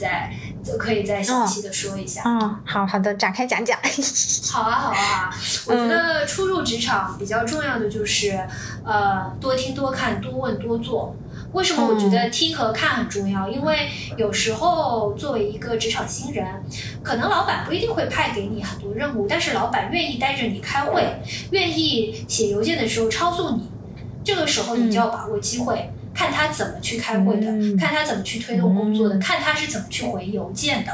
再可以再详细的说一下。嗯，好好的展开讲讲。好啊，好啊，我觉得初入职场比较重要的就是呃，多听多看多问多做。为什么我觉得听和看很重要？因为有时候作为一个职场新人，可能老板不一定会派给你很多任务，但是老板愿意带着你开会，愿意写邮件的时候抄送你。这个时候你就要把握机会，看他怎么去开会的，看他怎么去推动工作的，看他是怎么去回邮件的。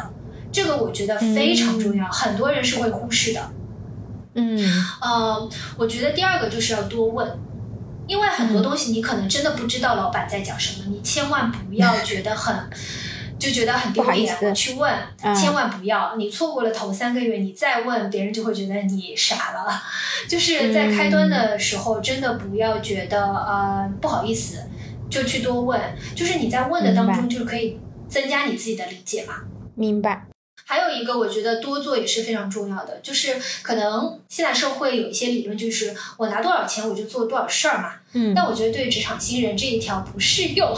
这个我觉得非常重要，很多人是会忽视的。嗯，呃，我觉得第二个就是要多问。因为很多东西你可能真的不知道老板在讲什么，你千万不要觉得很就觉得很丢脸我去问，千万不要，你错过了头三个月，你再问别人就会觉得你傻了。就是在开端的时候，真的不要觉得呃不好意思，就去多问，就是你在问的当中就可以增加你自己的理解嘛。明白。还有一个，我觉得多做也是非常重要的，就是可能现在社会有一些理论，就是我拿多少钱我就做多少事儿嘛。嗯。但我觉得对职场新人这一条不适用。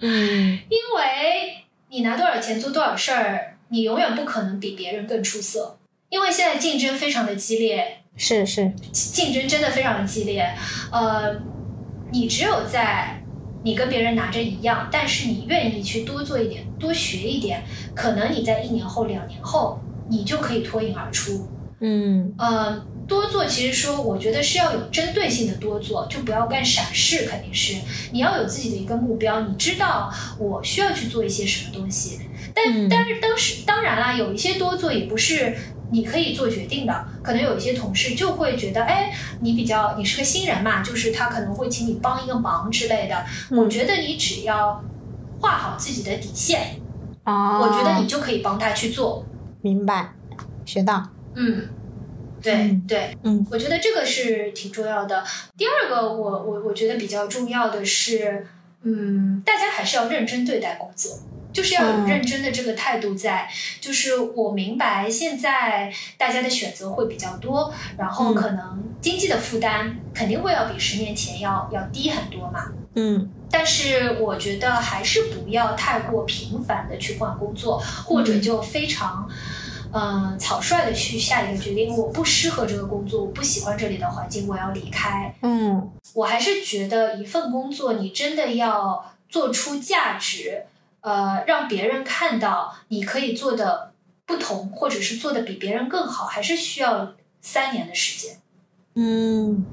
嗯。因为你拿多少钱做多少事儿，你永远不可能比别人更出色。因为现在竞争非常的激烈。是是。竞争真的非常的激烈。呃，你只有在。你跟别人拿着一样，但是你愿意去多做一点，多学一点，可能你在一年后、两年后，你就可以脱颖而出。嗯，呃，多做其实说，我觉得是要有针对性的多做，就不要干傻事，肯定是你要有自己的一个目标，你知道我需要去做一些什么东西。但但是当时当然啦，有一些多做也不是。你可以做决定的，可能有一些同事就会觉得，哎，你比较，你是个新人嘛，就是他可能会请你帮一个忙之类的。我觉得你只要画好自己的底线，啊，我觉得你就可以帮他去做。明白，学到。嗯，对对，嗯，我觉得这个是挺重要的。第二个，我我我觉得比较重要的是，嗯，大家还是要认真对待工作。就是要有认真的这个态度在，就是我明白现在大家的选择会比较多，然后可能经济的负担肯定会要比十年前要要低很多嘛。嗯，但是我觉得还是不要太过频繁的去换工作，或者就非常，嗯，草率的去下一个决定，我不适合这个工作，我不喜欢这里的环境，我要离开。嗯，我还是觉得一份工作你真的要做出价值。呃，让别人看到你可以做的不同，或者是做的比别人更好，还是需要三年的时间。嗯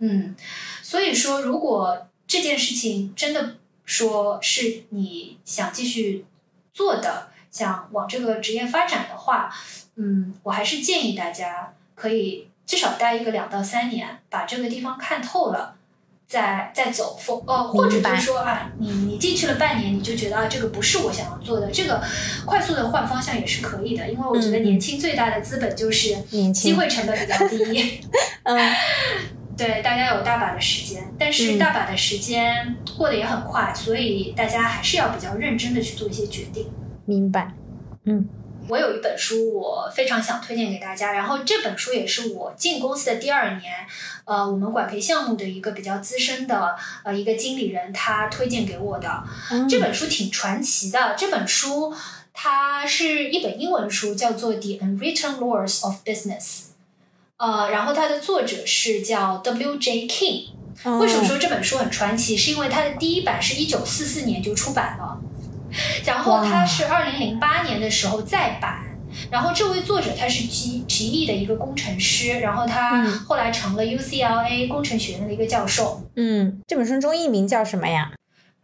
嗯，所以说，如果这件事情真的说是你想继续做的，想往这个职业发展的话，嗯，我还是建议大家可以至少待一个两到三年，把这个地方看透了。再再走，风呃，或者就是说啊，你你进去了半年，你就觉得啊，这个不是我想要做的，这个快速的换方向也是可以的，因为我觉得年轻最大的资本就是机会成本比较低。嗯，对，大家有大把的时间，但是大把的时间过得也很快，所以大家还是要比较认真的去做一些决定。明白，嗯。我有一本书，我非常想推荐给大家。然后这本书也是我进公司的第二年，呃，我们管培项目的一个比较资深的呃一个经理人他推荐给我的。这本书挺传奇的。这本书它是一本英文书，叫做《The Unwritten Laws of Business》。呃，然后它的作者是叫 W.J. King。为什么说这本书很传奇？是因为它的第一版是一九四四年就出版了。然后他是二零零八年的时候再版，然后这位作者他是吉吉利的一个工程师，然后他后来成了 UCLA 工程学院的一个教授。嗯，这本书中译名叫什么呀？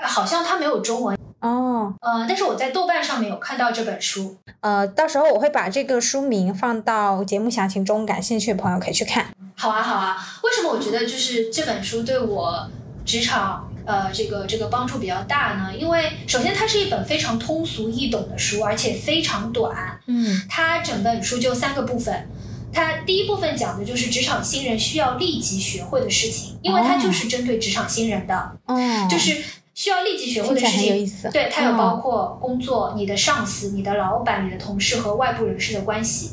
好像他没有中文。哦，呃，但是我在豆瓣上面有看到这本书。呃，到时候我会把这个书名放到节目详情中，感兴趣的朋友可以去看。好啊，好啊。为什么我觉得就是这本书对我职场呃这个这个帮助比较大呢？因为首先它是一本非常通俗易懂的书，而且非常短。嗯它整本书就三个部分。它第一部分讲的就是职场新人需要立即学会的事情，因为它就是针对职场新人的，哦，就是需要立即学会的事听起来很有情。意思。对，它有哦包括工作、你的上司、你的老板、你的同事和外部人士的关系，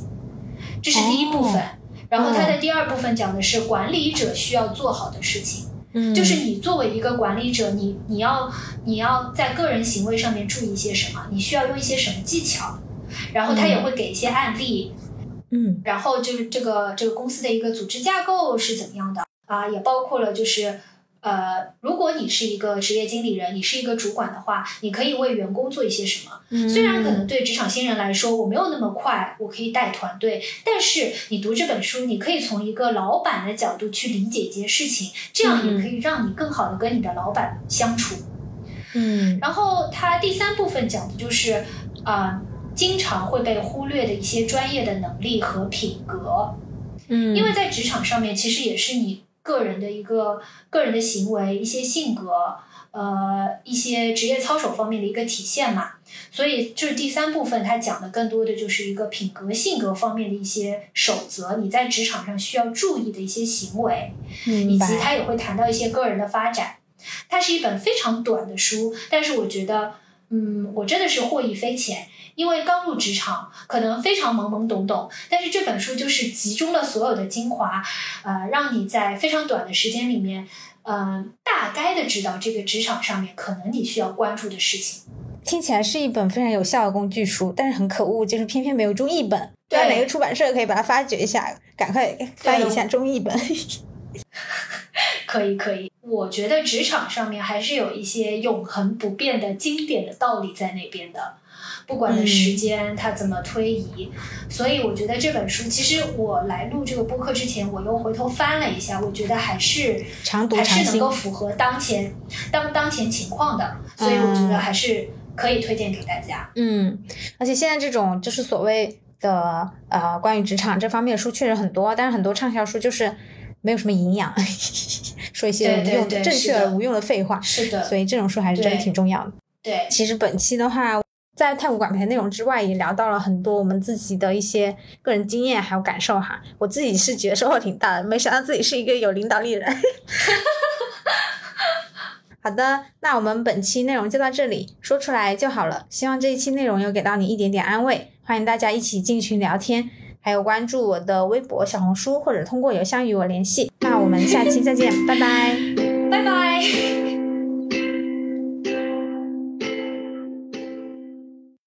这是第一部分。哦然后它的第二部分讲的是管理者需要做好的事情，嗯，就是你作为一个管理者，你你要你要在个人行为上面注意一些什么，你需要用一些什么技巧，然后他也会给一些案例，嗯。然后就是这个这个公司的一个组织架构是怎么样的啊，也包括了就是呃，如果你是一个职业经理人，你是一个主管的话，你可以为员工做一些什么。嗯，虽然可能对职场新人来说，我没有那么快，我可以带团队，但是你读这本书，你可以从一个老板的角度去理解一件事情，这样也可以让你更好的跟你的老板相处。嗯然后他第三部分讲的就是啊、经常会被忽略的一些专业的能力和品格。嗯，因为在职场上面，其实也是你个人的一个个人的行为、一些性格、呃一些职业操守方面的一个体现嘛。所以就是第三部分，它讲的更多的就是一个品格、性格方面的一些守则，你在职场上需要注意的一些行为，以及。它也会谈到一些个人的发展。它是一本非常短的书，但是我觉得，嗯，我真的是获益匪浅。因为刚入职场，可能非常懵懵懂懂，但是这本书就是集中了所有的精华，呃，让你在非常短的时间里面，嗯、大概的知道这个职场上面可能你需要关注的事情。听起来是一本非常有效的工具书，但是很可恶，就是偏偏没有中译本。对哪个出版社可以把它发掘一下，赶快翻译一下中译本。可以，可以。我觉得职场上面还是有一些永恒不变的经典的道理在那边的，不管的时间它怎么推移。所以我觉得这本书，其实我来录这个播客之前，我又回头翻了一下，我觉得还是常读常新还是能够。符合当前当当前情况的，所以我觉得还是可以推荐给大家。嗯，而且现在这种就是所谓的呃关于职场这方面的书确实很多，但是很多畅销书就是没有什么营养，说一些对对无用对正确而无用的废话。是的，所以这种书还是真的挺重要的。对，其实本期的话，在太古管培内容之外，也聊到了很多我们自己的一些个人经验还有感受哈。我自己是觉得收获挺大的，没想到自己是一个有领导力的人。好的，那我们本期内容就到这里，说出来就好了。希望这一期内容有给到你一点点安慰，欢迎大家一起进群聊天，还有关注我的微博、小红书，或者通过邮箱与我联系。那我们下期再见，拜拜。拜拜。